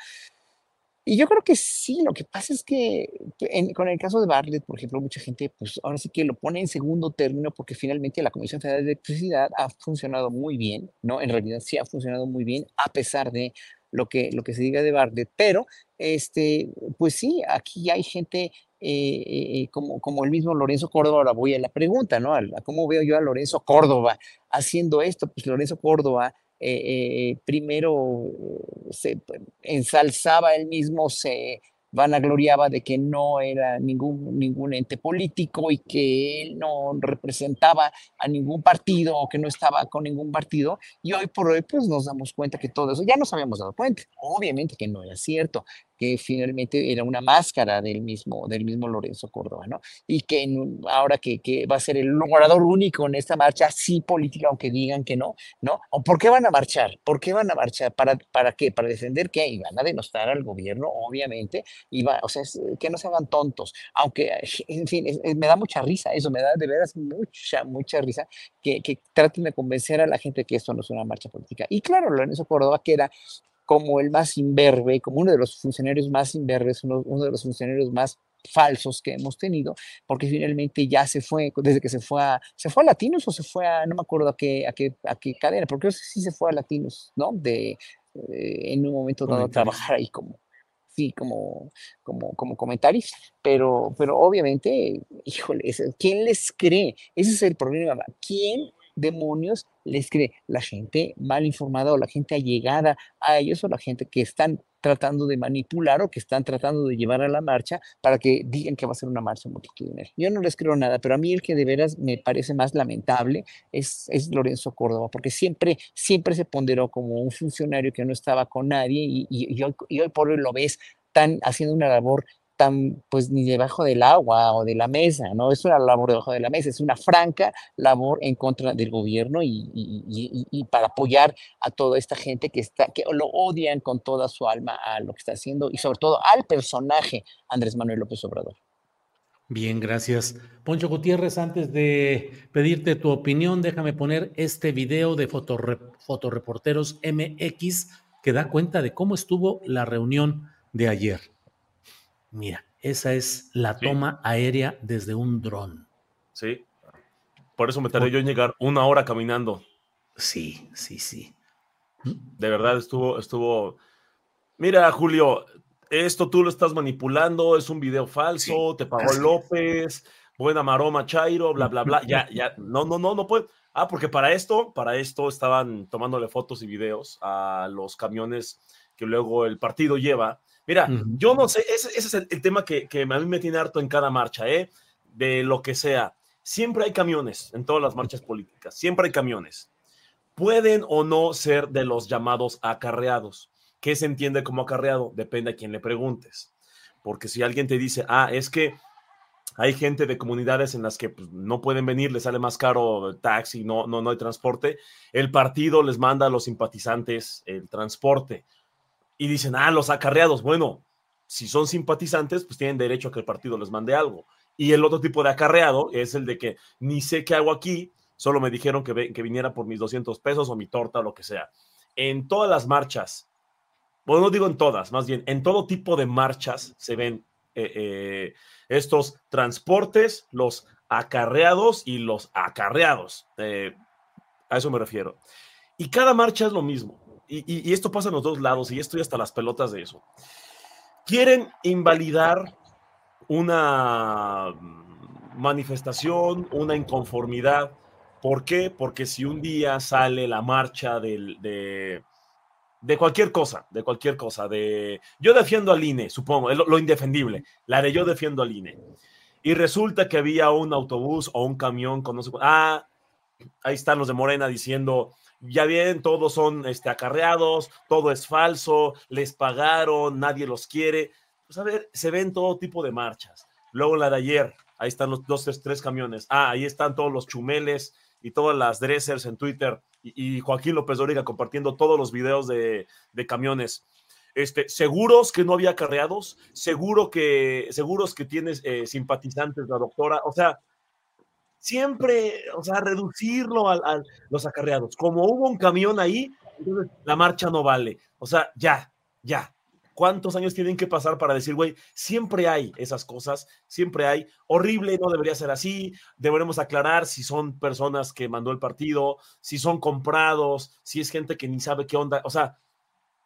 Y yo creo que sí, lo que pasa es que en, con el caso de Bartlett, por ejemplo, mucha gente, pues ahora sí que lo pone en segundo término porque finalmente la Comisión Federal de Electricidad ha funcionado muy bien, ¿no? En realidad sí ha funcionado muy bien a pesar de lo que, lo que se diga de Bartlett, pero este, pues sí, aquí hay gente eh, eh, como, como el mismo Lorenzo Córdoba, ahora voy a la pregunta, ¿no? Cómo veo yo a Lorenzo Córdoba haciendo esto, pues Lorenzo Córdoba eh, primero se ensalzaba él mismo, se, vanagloriaba de que no era ningún, ningún ente político y que él no representaba a ningún partido o que no estaba con ningún partido. Y hoy por hoy, pues nos damos cuenta que todo eso ya nos habíamos dado cuenta. Obviamente que no era cierto, que finalmente era una máscara del mismo, del mismo Lorenzo Córdoba, ¿no? Y que ahora que, va a ser el logrador único en esta marcha, sí política, aunque digan que no, ¿no? ¿O por qué van a marchar? ¿Por qué van a marchar? ¿Para, para qué? ¿Para defender qué? Y van a denostar al gobierno, obviamente, y va, o sea, que no se hagan tontos, aunque, [laughs] en fin, me da mucha risa eso, me da de veras mucha, mucha risa que, que traten de convencer a la gente que esto no es una marcha política. Y claro, Lorenzo Córdoba, que era como el más imberbe, como uno de los funcionarios más imberbes, uno, uno de los funcionarios más falsos que hemos tenido, porque finalmente ya se fue, desde que se fue a, se fue a Latinos o se fue a, no me acuerdo a qué, a qué, a qué cadena, porque no sé si se fue a Latinos, ¿no? De, eh, en un momento dado trabajar ahí como, sí, como, como, como comentarista, pero, pero obviamente, híjole, ¿quién les cree? Ese es el problema, ¿quién demonios les cree? La gente mal informada o la gente allegada a ellos o la gente que están tratando de manipular o que están tratando de llevar a la marcha para que digan que va a ser una marcha multitudinaria. Yo no les creo nada, pero a mí el que de veras me parece más lamentable es, es Lorenzo Córdoba, porque siempre, siempre se ponderó como un funcionario que no estaba con nadie y, y, hoy, y hoy por hoy lo ves tan haciendo una labor pues ni debajo del agua o de la mesa, ¿no? Es una labor debajo de la mesa, es una franca labor en contra del gobierno y, para apoyar a toda esta gente que, está, que lo odian con toda su alma a lo que está haciendo y sobre todo al personaje Andrés Manuel López Obrador. Bien, gracias. Poncho Gutiérrez, antes de pedirte tu opinión, déjame poner este video de Fotoreporteros MX que da cuenta de cómo estuvo la reunión de ayer. Mira, esa es la toma aérea desde un dron. Sí. Por eso me tardé yo en llegar una hora caminando. Sí, sí, sí. De verdad estuvo, estuvo. Mira, Julio, esto tú lo estás manipulando, es un video falso, te pagó López, buena maroma, Chairo, bla, bla, bla. Ya, [laughs] ya, no, no, no, no puede. Ah, porque para esto, para esto estaban tomándole fotos y videos a los camiones que luego el partido lleva Mira, yo no sé, ese, es el, tema que, a mí me tiene harto en cada marcha, ¿eh? De lo que sea. Siempre hay camiones en todas las marchas políticas, siempre hay camiones. Pueden o no ser de los llamados acarreados. ¿Qué se entiende como acarreado? Depende a quién le preguntes. Porque si alguien te dice, ah, es que hay gente de comunidades en las que pues, no pueden venir, les sale más caro el taxi, no, no, no hay transporte, el partido les manda a los simpatizantes el transporte y dicen, ah, los acarreados, bueno, si son simpatizantes, pues tienen derecho a que el partido les mande algo. Y el otro tipo de acarreado es el de que ni sé qué hago aquí, solo me dijeron que, que viniera por mis 200 pesos o mi torta o lo que sea. En todas las marchas, bueno, no digo en todas, más bien en todo tipo de marchas se ven eh, eh, estos transportes, los acarreados y los acarreados. Eh, a eso me refiero. Y cada marcha es lo mismo y, esto pasa en los dos lados, y estoy hasta las pelotas de eso. Quieren invalidar una manifestación, una inconformidad. ¿Por qué? Porque si un día sale la marcha de, de cualquier cosa, de cualquier cosa, de yo defiendo al INE, supongo, lo, indefendible, la de yo defiendo al INE. Y resulta que había un autobús o un camión con no sé Ah, ahí están los de Morena diciendo ya bien, todos son este, acarreados, todo es falso, les pagaron, nadie los quiere. Pues a ver, se ven todo tipo de marchas. Luego la de ayer, ahí están los dos, tres, camiones. Ah, ahí están todos los chumeles y todas las dressers en Twitter. Y, Joaquín López Dóriga compartiendo todos los videos de, camiones. Este, seguros que no había acarreados, seguro que, seguros que tienes eh, simpatizantes, la doctora. O sea, siempre, o sea, reducirlo a, los acarreados. Como hubo un camión ahí, entonces la marcha no vale. O sea, ya, ya. ¿Cuántos años tienen que pasar para decir, güey, siempre hay esas cosas, siempre hay, horrible, no debería ser así, deberemos aclarar si son personas que mandó el partido, si son comprados, si es gente que ni sabe qué onda, o sea,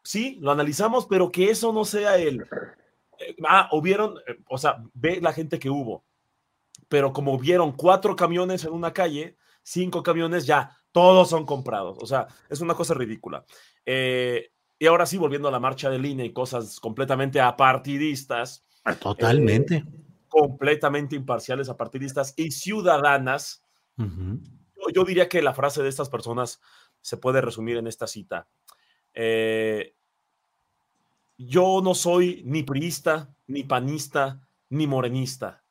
sí, lo analizamos, pero que eso no sea el, eh, ah, hubieron, eh, o sea, ve la gente que hubo, pero como vieron cuatro camiones en una calle, cinco camiones ya, todos son comprados. O sea, es una cosa ridícula. Eh, Y ahora sí, volviendo a la marcha de línea y cosas completamente apartidistas. Totalmente. eh, completamente imparciales, apartidistas y ciudadanas. Yo diría que la frase de estas personas se puede resumir en esta cita. Eh, yo no soy ni priista, ni panista, ni morenista.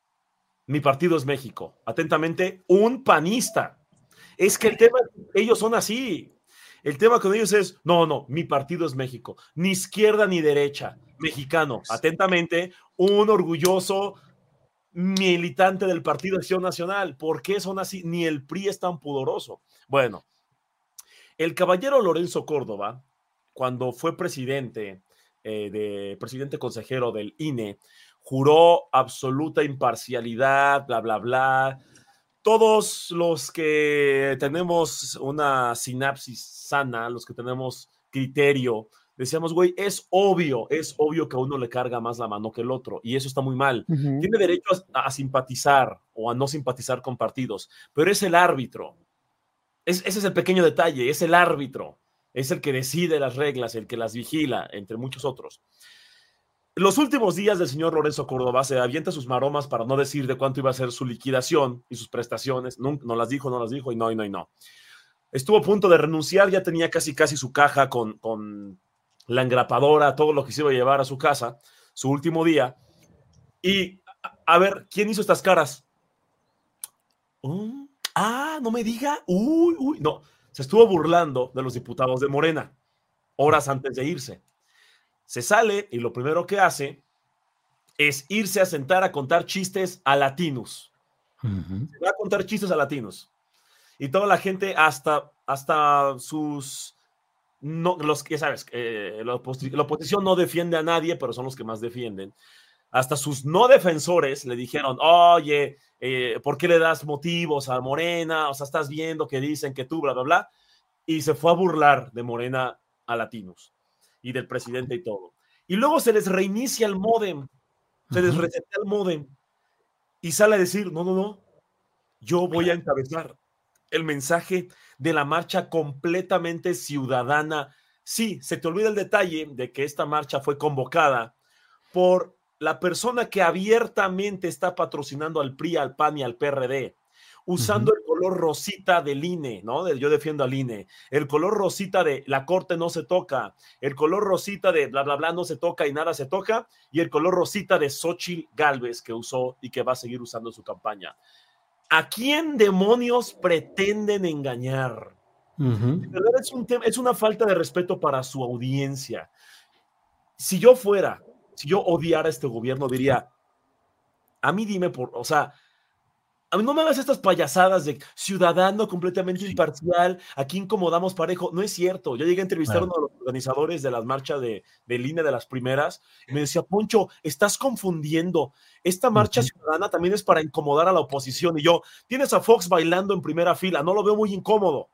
Mi partido es México. Atentamente, un panista. Es que el tema, ellos son así. El tema con ellos es, no, no, mi partido es México. Ni izquierda ni derecha. Mexicano. Atentamente, un orgulloso militante del Partido Acción Nacional. ¿Por qué son así? Ni el PRI es tan pudoroso. Bueno, el caballero Lorenzo Córdoba, cuando fue presidente, eh, de presidente consejero del INE, juró absoluta imparcialidad, bla, bla, bla. Todos los que tenemos una sinapsis sana, los que tenemos criterio, decíamos, güey, es obvio, es obvio que a uno le carga más la mano que el otro, y eso está muy mal. Ujú. Tiene derecho a, a simpatizar o a no simpatizar con partidos, pero es el árbitro. Es- ese es el pequeño detalle, es el árbitro, es el que decide las reglas, el que las vigila, entre muchos otros. Los últimos días del señor Lorenzo Córdoba se avienta sus maromas para no decir de cuánto iba a ser su liquidación y sus prestaciones. No, las dijo, no las dijo, y no, y no, y no. Estuvo a punto de renunciar, ya tenía casi, casi su caja con, la engrapadora, todo lo que se iba a llevar a su casa, su último día. Y, a, a ver, ¿quién hizo estas caras? Mm, ah, no me diga. Uy, uy, no. Se estuvo burlando de los diputados de Morena horas antes de irse. Se sale y lo primero que hace es irse a sentar a contar chistes a latinos. Se va a contar chistes a latinos. Y toda la gente, hasta, hasta sus. No, los que sabes, eh, la oposición no defiende a nadie, pero son los que más defienden. Hasta sus no defensores le dijeron, oye, eh, ¿por qué le das motivos a Morena? O sea, estás viendo que dicen que tú, bla, bla, bla. Y se fue a burlar de Morena a latinos y del presidente y todo. Y luego se les reinicia el modem, se les resetea el modem y sale a decir, no, no, no, yo voy a encabezar el mensaje de la marcha completamente ciudadana. Sí, se te olvida el detalle de que esta marcha fue convocada por la persona que abiertamente está patrocinando al PRI, al PAN y al PRD, usando el color rosita del INE, ¿no? Yo defiendo al INE, el color rosita de la corte no se toca, el color rosita de bla, bla, bla no se toca y nada se toca, y el color rosita de Xochitl Galvez que usó y que va a seguir usando en su campaña. ¿A quién demonios pretenden engañar? Ujú. De verdad es, un es una falta de respeto para su audiencia. Si yo fuera, si yo odiara este gobierno, diría, a mí dime por, o sea, a mí no me hagas estas payasadas de ciudadano completamente imparcial, aquí incomodamos parejo. No es cierto. Yo llegué a entrevistar Claro. a uno de los organizadores de las marchas de, de línea de las primeras y me decía, Poncho, estás confundiendo. Esta marcha ciudadana también es para incomodar a la oposición. Y yo, tienes a Fox bailando en primera fila, no lo veo muy incómodo.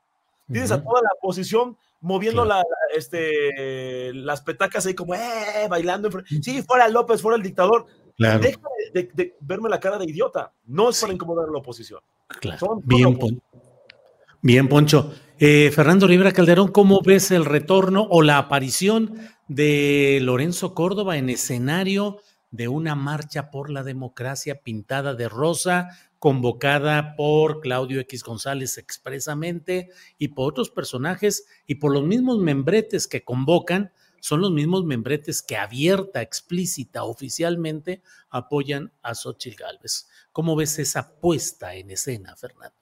Tienes a toda la oposición moviendo Claro. la, este, las petacas ahí como, eh, bailando. Sí, fuera López, fuera el dictador. Claro, Deja de, de- de verme la cara de idiota. No es para incomodar a la oposición. claro. son- Bien, Pon- Bien, Poncho. Eh, Fernando Rivera Calderón, ¿cómo ves el retorno o la aparición de Lorenzo Córdoba en escenario de una marcha por la democracia pintada de rosa, convocada por Claudio X González expresamente y por otros personajes y por los mismos membretes que convocan? Son los mismos membretes que abierta, explícita, oficialmente apoyan a Xochitl Gálvez. ¿Cómo ves esa puesta en escena, Fernando?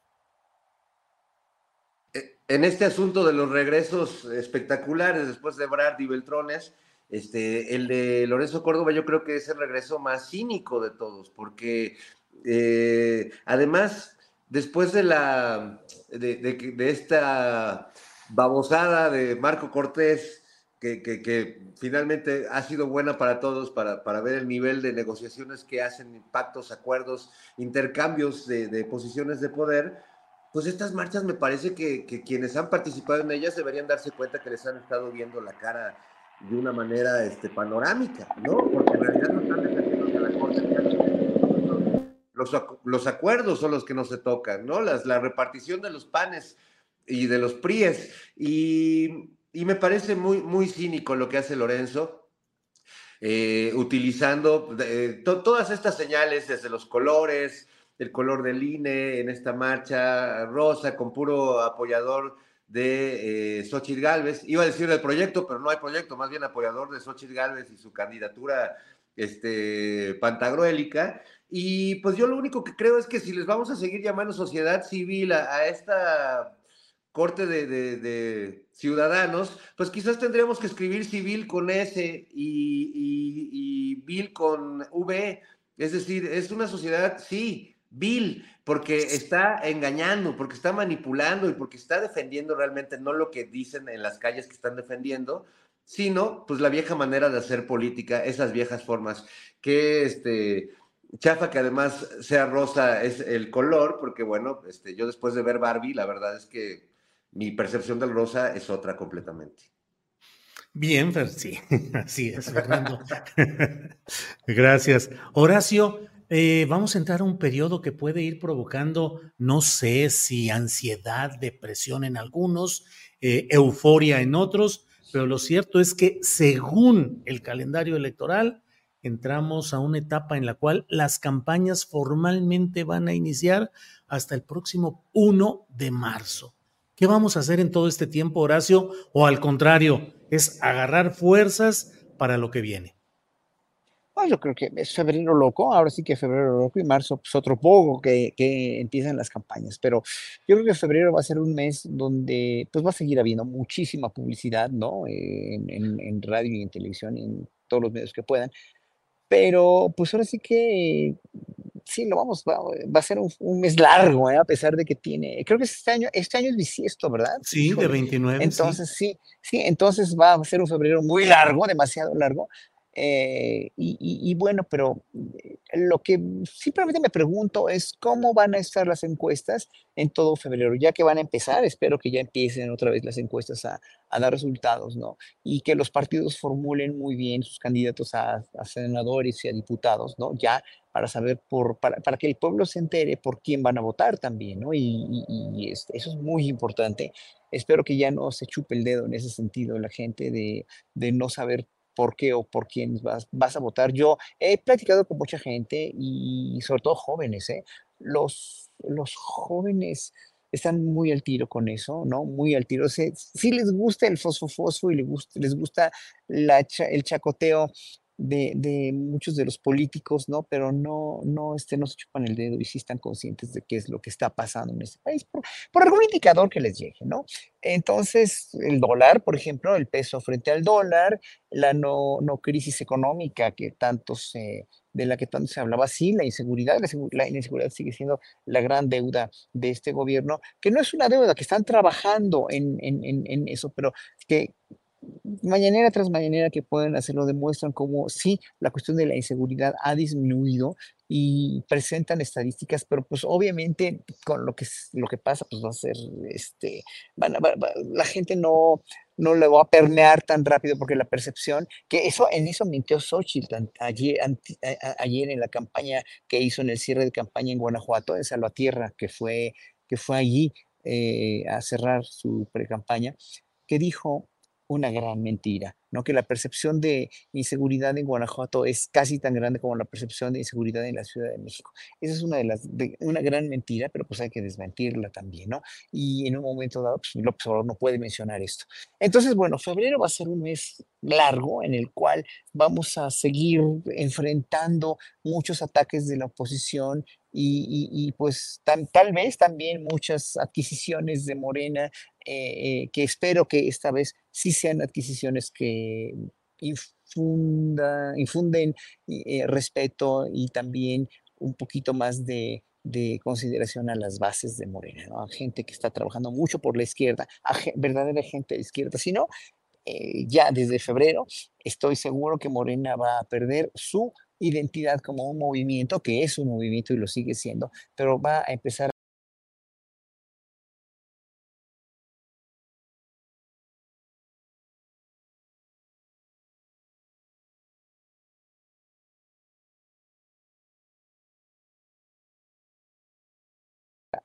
Eh, En este asunto de los regresos espectaculares después de Brad y Beltrones, este, el de Lorenzo Córdoba yo creo que es el regreso más cínico de todos, porque eh, además, después de la de esta babosada de Marco Cortés, que, que- que finalmente ha sido buena para todos, para, para ver el nivel de negociaciones que hacen, pactos, acuerdos, intercambios de, de posiciones de poder, pues estas marchas me parece que, que quienes han participado en ellas deberían darse cuenta que les han estado viendo la cara de una manera este, panorámica, ¿no? Porque en realidad no están defendiendo la Corte. Los, los acuerdos son los que no se tocan, ¿no? Las, la repartición de los panes y de los PRIES. Y y me parece muy, muy cínico lo que hace Lorenzo, eh, utilizando eh, todas estas señales, desde los colores, el color del INE en esta marcha rosa, con puro apoyador de eh, Xochitl Galvez. Iba a decir el proyecto, pero no hay proyecto, más bien apoyador de Xochitl Galvez y su candidatura este, pantagruélica. Y pues yo lo único que creo es que si les vamos a seguir llamando sociedad civil a, esta corte de, ciudadanos, pues quizás tendríamos que escribir civil con S y, y, y vil con V. Es decir, es una sociedad, sí, vil, porque está engañando, porque está manipulando y porque está defendiendo realmente no lo que dicen en las calles que están defendiendo, sino pues la vieja manera de hacer política, esas viejas formas, que este, chafa que además sea rosa es el color, porque bueno, este, yo después de ver Barbie, la verdad es que mi percepción del rosa es otra completamente. Bien, sí, [laughs] así es, Fernando. [laughs] Gracias. Horacio, eh, vamos a entrar a un periodo que puede ir provocando, no sé si ansiedad, depresión en algunos, eh, euforia en otros, pero lo cierto es que según el calendario electoral, entramos a una etapa en la cual las campañas formalmente van a iniciar hasta el próximo 1 de marzo. ¿Qué vamos a hacer en todo este tiempo, Horacio? O al contrario, es agarrar fuerzas para lo que viene. Pues, yo creo que es febrero loco, ahora sí que febrero loco y marzo pues otro poco que, que empiezan las campañas, pero yo creo que febrero va a ser un mes donde pues va a seguir habiendo muchísima publicidad, ¿no? En, en, radio y en televisión y en todos los medios que puedan, pero pues ahora sí que sí, lo vamos, va, a ser un, mes largo, ¿eh? a pesar de que tiene, creo que este año, este año es bisiesto, ¿verdad? Sí, de 29. Entonces, sí. sí, sí, entonces va a ser un febrero muy largo, demasiado largo, eh, y, bueno, pero eh, lo que simplemente me pregunto es cómo van a estar las encuestas en todo febrero, ya que van a empezar, espero que ya empiecen otra vez las encuestas a, dar resultados, ¿no? Y que los partidos formulen muy bien sus candidatos a, senadores y a diputados, ¿no? Ya para saber, por, para, para, que el pueblo se entere por quién van a votar también, ¿no? Y, este, eso es muy importante. Espero que ya no se chupe el dedo en ese sentido la gente de, de no saber por qué o por quién vas, vas a votar. Yo he platicado con mucha gente y sobre todo jóvenes, ¿eh? Los, los jóvenes están muy al tiro con eso, ¿no? Muy al tiro. Si les gusta el fosfo y les gusta, les gusta la, el chacoteo de, muchos de los políticos, ¿no? Pero no, no, este, no se chupan el dedo y sí están conscientes de qué es lo que está pasando en este país, por, algún indicador que les llegue, ¿no? Entonces, el dólar, por ejemplo, el peso frente al dólar, la no, no crisis económica que tanto se, de la que tanto se hablaba, sí, la inseguridad, la, inseguridad sigue siendo la gran deuda de este gobierno, que no es una deuda, que están trabajando en, en, en eso, pero que mañanera tras mañanera que pueden hacerlo demuestran cómo sí, la cuestión de la inseguridad ha disminuido y presentan estadísticas, pero pues obviamente con lo que, lo que pasa, pues va a ser, este, la gente no, no le va a permear tan rápido porque la percepción, que eso, en eso mintió Xochitl ayer, ayer en la campaña que hizo en el cierre de campaña en Guanajuato, en Salvatierra, que fue, que fue allí eh, a cerrar su pre-campaña, que dijo una gran mentira, ¿no? Que la percepción de inseguridad en Guanajuato es casi tan grande como la percepción de inseguridad en la Ciudad de México. Esa es una de las, una gran mentira, pero pues hay que desmentirla también, ¿no? Y en un momento dado, pues López Obrador no puede mencionar esto. Entonces, bueno, febrero va a ser un mes largo en el cual vamos a seguir enfrentando muchos ataques de la oposición y, pues tal vez también muchas adquisiciones de Morena eh, que espero que esta vez sí sean adquisiciones que infunda, infunden eh, respeto y también un poquito más de, consideración a las bases de Morena, a gente que está trabajando mucho por la izquierda, a verdadera gente de izquierda, sino eh, ya desde febrero estoy seguro que Morena va a perder su identidad como un movimiento, que es un movimiento y lo sigue siendo, pero va a empezar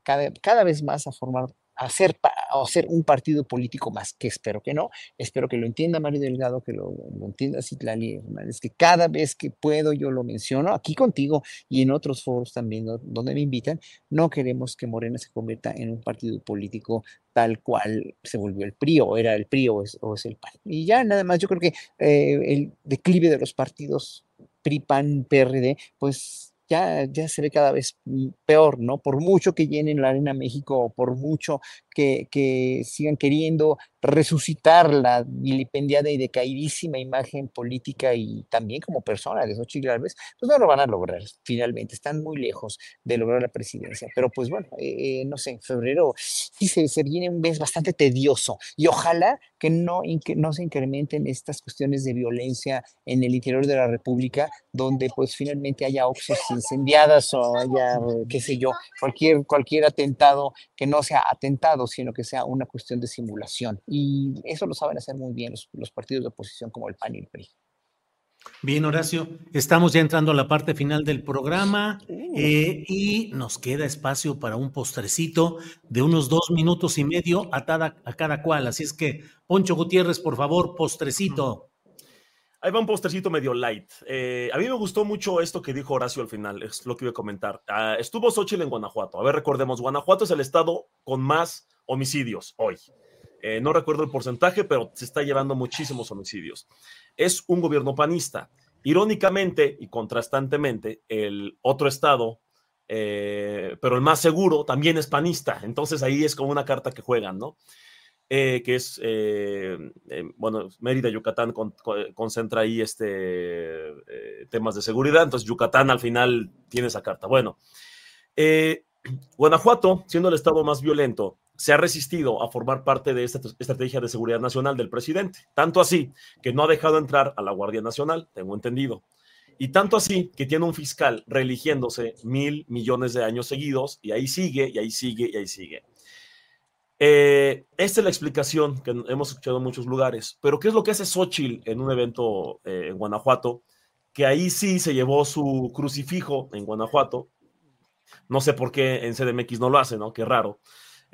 cada, cada vez más a formar hacer, hacer un partido político más, que espero que no, espero que lo entienda Mario Delgado, que lo, entienda Citlali, es que cada vez que puedo yo lo menciono aquí contigo y en otros foros también donde me invitan, no queremos que Morena se convierta en un partido político tal cual se volvió el PRI o era el PRI o es, el PAN. Y ya nada más, yo creo que eh, el declive de los partidos PRI, PAN, PRD, pues ya, ya se ve cada vez mm, peor, ¿no? Por mucho que llenen la Arena México, por mucho que, que sigan queriendo resucitar la vilipendiada y decaidísima imagen política y también como persona de Xochitl Gálvez, pues no lo van a lograr finalmente, están muy lejos de lograr la presidencia. Pero pues bueno, eh, no sé, en febrero sí se, se, viene un mes bastante tedioso y ojalá que no, no se incrementen estas cuestiones de violencia en el interior de la República, donde pues finalmente haya oxos incendiadas o haya, qué sé yo, cualquier, cualquier atentado que no sea atentado, sino que sea una cuestión de simulación y eso lo saben hacer muy bien los, partidos de oposición como el PAN y el PRI. Bien, Horacio, estamos ya entrando a la parte final del programa eh, y nos queda espacio para un postrecito de unos dos minutos y medio a cada, a cada cual. Así es que, Poncho Gutiérrez, por favor, postrecito. Ahí va un postrecito medio light. Eh, a mí me gustó mucho esto que dijo Horacio al final, es lo que iba a comentar. Ah, estuvo Xochitl en Guanajuato. A ver, recordemos, Guanajuato es el estado con más homicidios hoy. Eh, no recuerdo el porcentaje, pero se está llevando muchísimos homicidios. Es un gobierno panista. Irónicamente y contrastantemente, el otro estado, eh, pero el más seguro, también es panista. Entonces ahí es como una carta que juegan, ¿no? Eh, que es, bueno, Mérida, Yucatán concentra ahí este, temas de seguridad, entonces Yucatán al final tiene esa carta. Bueno, Guanajuato, siendo el estado más violento, se ha resistido a formar parte de esta estrategia de seguridad nacional del presidente. Tanto así que no ha dejado entrar a la Guardia Nacional, tengo entendido. Y tanto así que tiene un fiscal religiéndose mil millones de años seguidos y ahí sigue, y ahí sigue, y ahí sigue. Eh, esta es la explicación que hemos escuchado en muchos lugares. Pero ¿qué es lo que hace Xochitl en un evento eh, en Guanajuato? Que ahí sí se llevó su crucifijo en Guanajuato. No sé por qué en CDMX no lo hace, ¿no? Qué raro.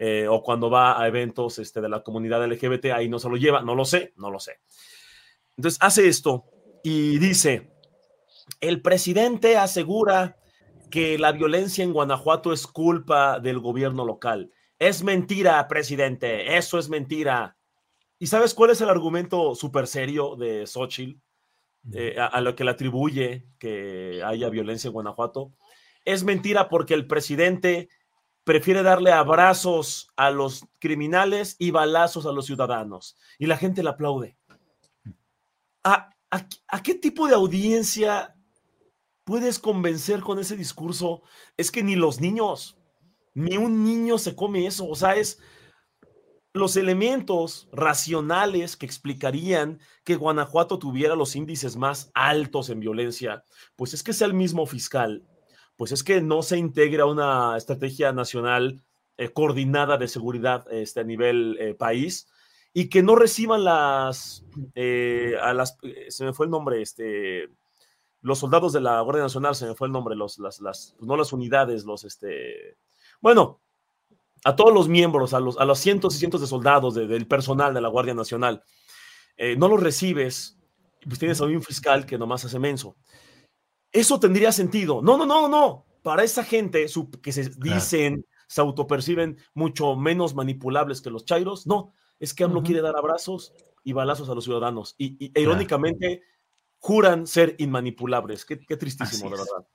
Eh, o cuando va a eventos este, de la comunidad LGBT, ahí no se lo lleva, no lo sé, no lo sé. Entonces hace esto y dice, el presidente asegura que la violencia en Guanajuato es culpa del gobierno local. Es mentira, presidente, eso es mentira. ¿Y sabes cuál es el argumento súper serio de Xochitl eh, a, a, lo que le atribuye que haya violencia en Guanajuato? Es mentira porque el presidente prefiere darle abrazos a los criminales y balazos a los ciudadanos. Y la gente le aplaude. ¿A, qué tipo de audiencia puedes convencer con ese discurso? Es que ni los niños, ni un niño se come eso. O sea, es los elementos racionales que explicarían que Guanajuato tuviera los índices más altos en violencia, pues es que sea el mismo fiscal pues es que no se integra una estrategia nacional eh, coordinada de seguridad este, a nivel eh, país y que no reciban las, eh, a las, se me fue el nombre, este, los soldados de la Guardia Nacional, se me fue el nombre, los, las, las, no las unidades, los, este, bueno, a todos los miembros, a los, a los cientos y cientos de soldados del personal de la Guardia Nacional, no los recibes, pues tienes a un fiscal que nomás hace menso. Eso tendría sentido. No, no, no, no. Para esa gente que se dicen, se autoperciben mucho menos manipulables que los chairos, no. Es que AMLO quiere dar abrazos y balazos a los ciudadanos. Y, irónicamente juran ser inmanipulables. Qué, tristísimo, de verdad.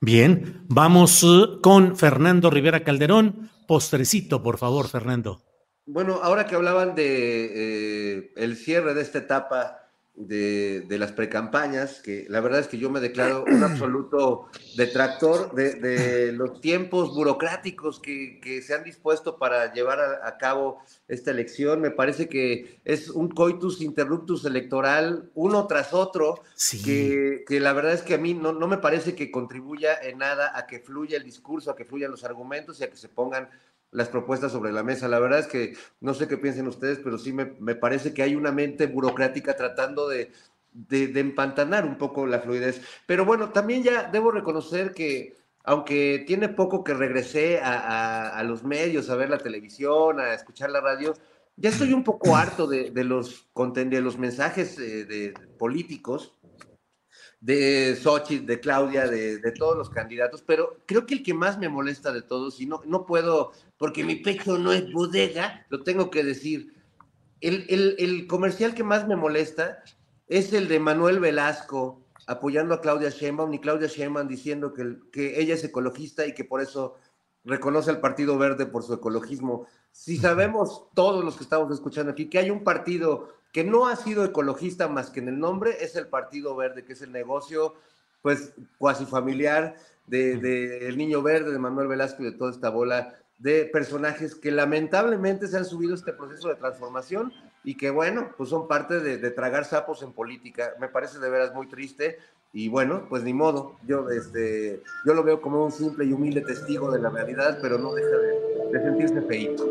Bien, vamos uh, con Fernando Rivera Calderón. Postrecito, por favor, Fernando. Bueno, ahora que hablaban de eh, el cierre de esta etapa de, de, las precampañas, que la verdad es que yo me declaro un absoluto detractor de, de los tiempos burocráticos que, que, se han dispuesto para llevar a, cabo esta elección. Me parece que es un coitus interruptus electoral uno tras otro, que, que, la verdad es que a mí no, no me parece que contribuya en nada a que fluya el discurso, a que fluyan los argumentos y a que se pongan las propuestas sobre la mesa. La verdad es que no sé qué piensen ustedes, pero sí me, parece que hay una mente burocrática tratando de, de, empantanar un poco la fluidez. Pero bueno, también ya debo reconocer que aunque tiene poco que regresé a, los medios, a ver la televisión, a escuchar la radio, ya estoy un poco harto de, los, de los mensajes eh, de, políticos de Sochi, de Claudia, de, todos los candidatos, pero creo que el que más me molesta de todos, y no, no puedo, porque mi pecho no es bodega, lo tengo que decir, el, el comercial que más me molesta es el de Manuel Velasco apoyando a Claudia Sheinbaum y Claudia Sheinbaum diciendo que, que ella es ecologista y que por eso reconoce al Partido Verde por su ecologismo. Si sabemos todos los que estamos escuchando aquí que hay un partido que no ha sido ecologista más que en el nombre, es el Partido Verde, que es el negocio pues cuasi familiar del de, el Niño Verde, de Manuel Velasco y de toda esta bola de personajes que lamentablemente se han subido a este proceso de transformación y que bueno, pues son parte de, tragar sapos en política. Me parece de veras muy triste y bueno, pues ni modo. Yo, este, yo lo veo como un simple y humilde testigo de la realidad, pero no deja de, sentirse feito.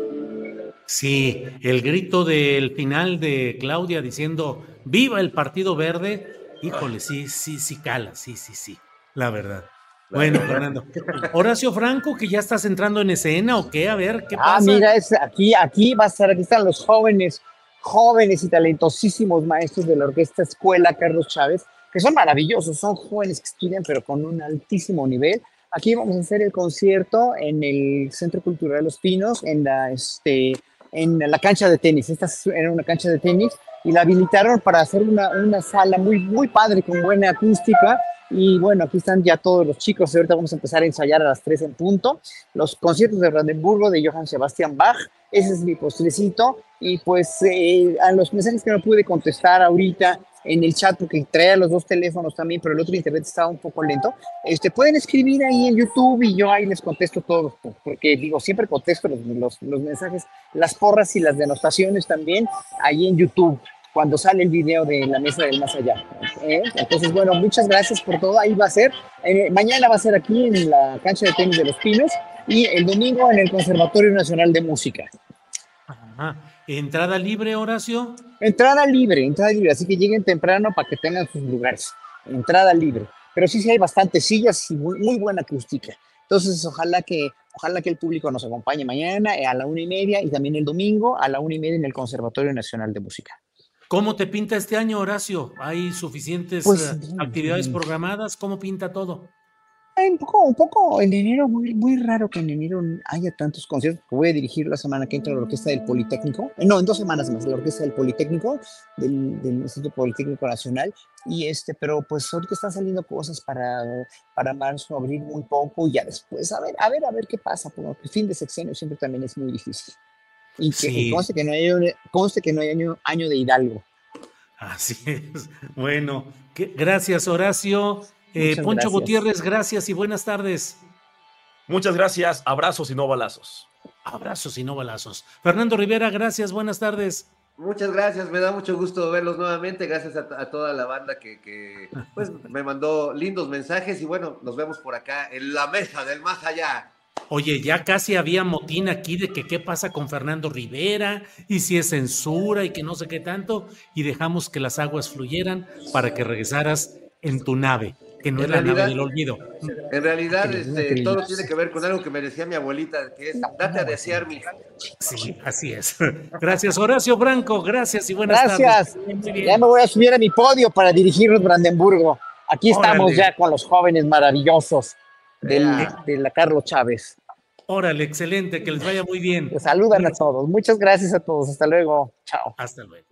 Sí, el grito del final de Claudia diciendo viva el Partido Verde, híjole, sí, sí, sí cala, sí, sí, sí, la verdad. Bueno, Fernando. Horacio Franco, que ya estás entrando en escena o qué, a ver, ¿qué ah, pasa? Ah, mira, es, aquí, aquí va a estar, aquí están los jóvenes jóvenes y talentosísimos maestros de la Orquesta Escuela Carlos Chávez, que son maravillosos, son jóvenes que estudian pero con un altísimo nivel. Aquí vamos a hacer el concierto en el Centro Cultural de Los Pinos, en la, este, en la cancha de tenis. Esta era una cancha de tenis y la habilitaron para hacer una, una sala muy, muy padre, con buena acústica. Y bueno, aquí están ya todos los chicos. Ahorita vamos a empezar a ensayar a las 3 en punto. Los conciertos de Brandenburgo de Johann Sebastian Bach ese es mi postrecito. Y pues eh, a los mensajes que no pude contestar ahorita en el chat, porque traía los dos teléfonos también, pero el otro internet estaba un poco lento, este, pueden escribir ahí en YouTube y yo ahí les contesto todos, porque digo, siempre contesto los, los, los mensajes, las porras y las denotaciones también ahí en YouTube cuando sale el video de la mesa del más allá. ¿eh? Entonces, bueno, muchas gracias por todo. Ahí va a ser. Eh, mañana va a ser aquí en la cancha de tenis de los Pinos y el domingo en el Conservatorio Nacional de Música. ¿Entrada libre, Horacio? Entrada libre, entrada libre, así que lleguen temprano para que tengan sus lugares. Entrada libre. Pero sí, sí hay bastantes sillas y muy, buena acústica. Entonces, ojalá que, ojalá que el público nos acompañe mañana a la una y media y también el domingo a la una y media en el Conservatorio Nacional de Música. ¿Cómo te pinta este año, Horacio? ¿Hay suficientes pues, eh, actividades programadas? ¿Cómo pinta todo? un poco, un poco en enero, muy, muy raro que en enero haya tantos conciertos. Voy a dirigir la semana que entra la Orquesta del Politécnico, no, en dos semanas más, la Orquesta del Politécnico, del, del Instituto Politécnico Nacional, y este, pero pues ahorita están saliendo cosas para, para marzo, abril muy poco, y ya después, a ver, a ver, a ver qué pasa, porque el fin de sexenio siempre también es muy difícil. Y que conste que no hay, conste que no hay año, año de Hidalgo. Así [laughs] es. Bueno, gracias Horacio. Eh, Poncho Gutiérrez, gracias y buenas tardes. Muchas gracias, abrazos y no balazos. Abrazos y no balazos. Fernando Rivera, gracias, buenas tardes. Muchas gracias, me da mucho gusto verlos nuevamente, gracias a, toda la banda que, pues, me mandó lindos mensajes y bueno, nos vemos por acá en la mesa del más allá. Oye, ya casi había motín aquí de que qué pasa con Fernando Rivera y si es censura y que no sé qué tanto y dejamos que las aguas fluyeran para que regresaras en tu nave que no es la nave del olvido. En realidad, este, todo tiene que ver con algo que me decía mi abuelita, que es date a desear, mija. Sí, así es. [laughs] Gracias, Horacio Branco, gracias y buenas tardes. Gracias. Ya me voy a subir a mi podio para dirigirnos Brandenburgo. Aquí estamos ya con los jóvenes maravillosos de la Carlos Chávez. Órale, excelente, que les vaya muy bien. saludan a todos. Muchas gracias a todos. Hasta luego. Chao. Hasta luego.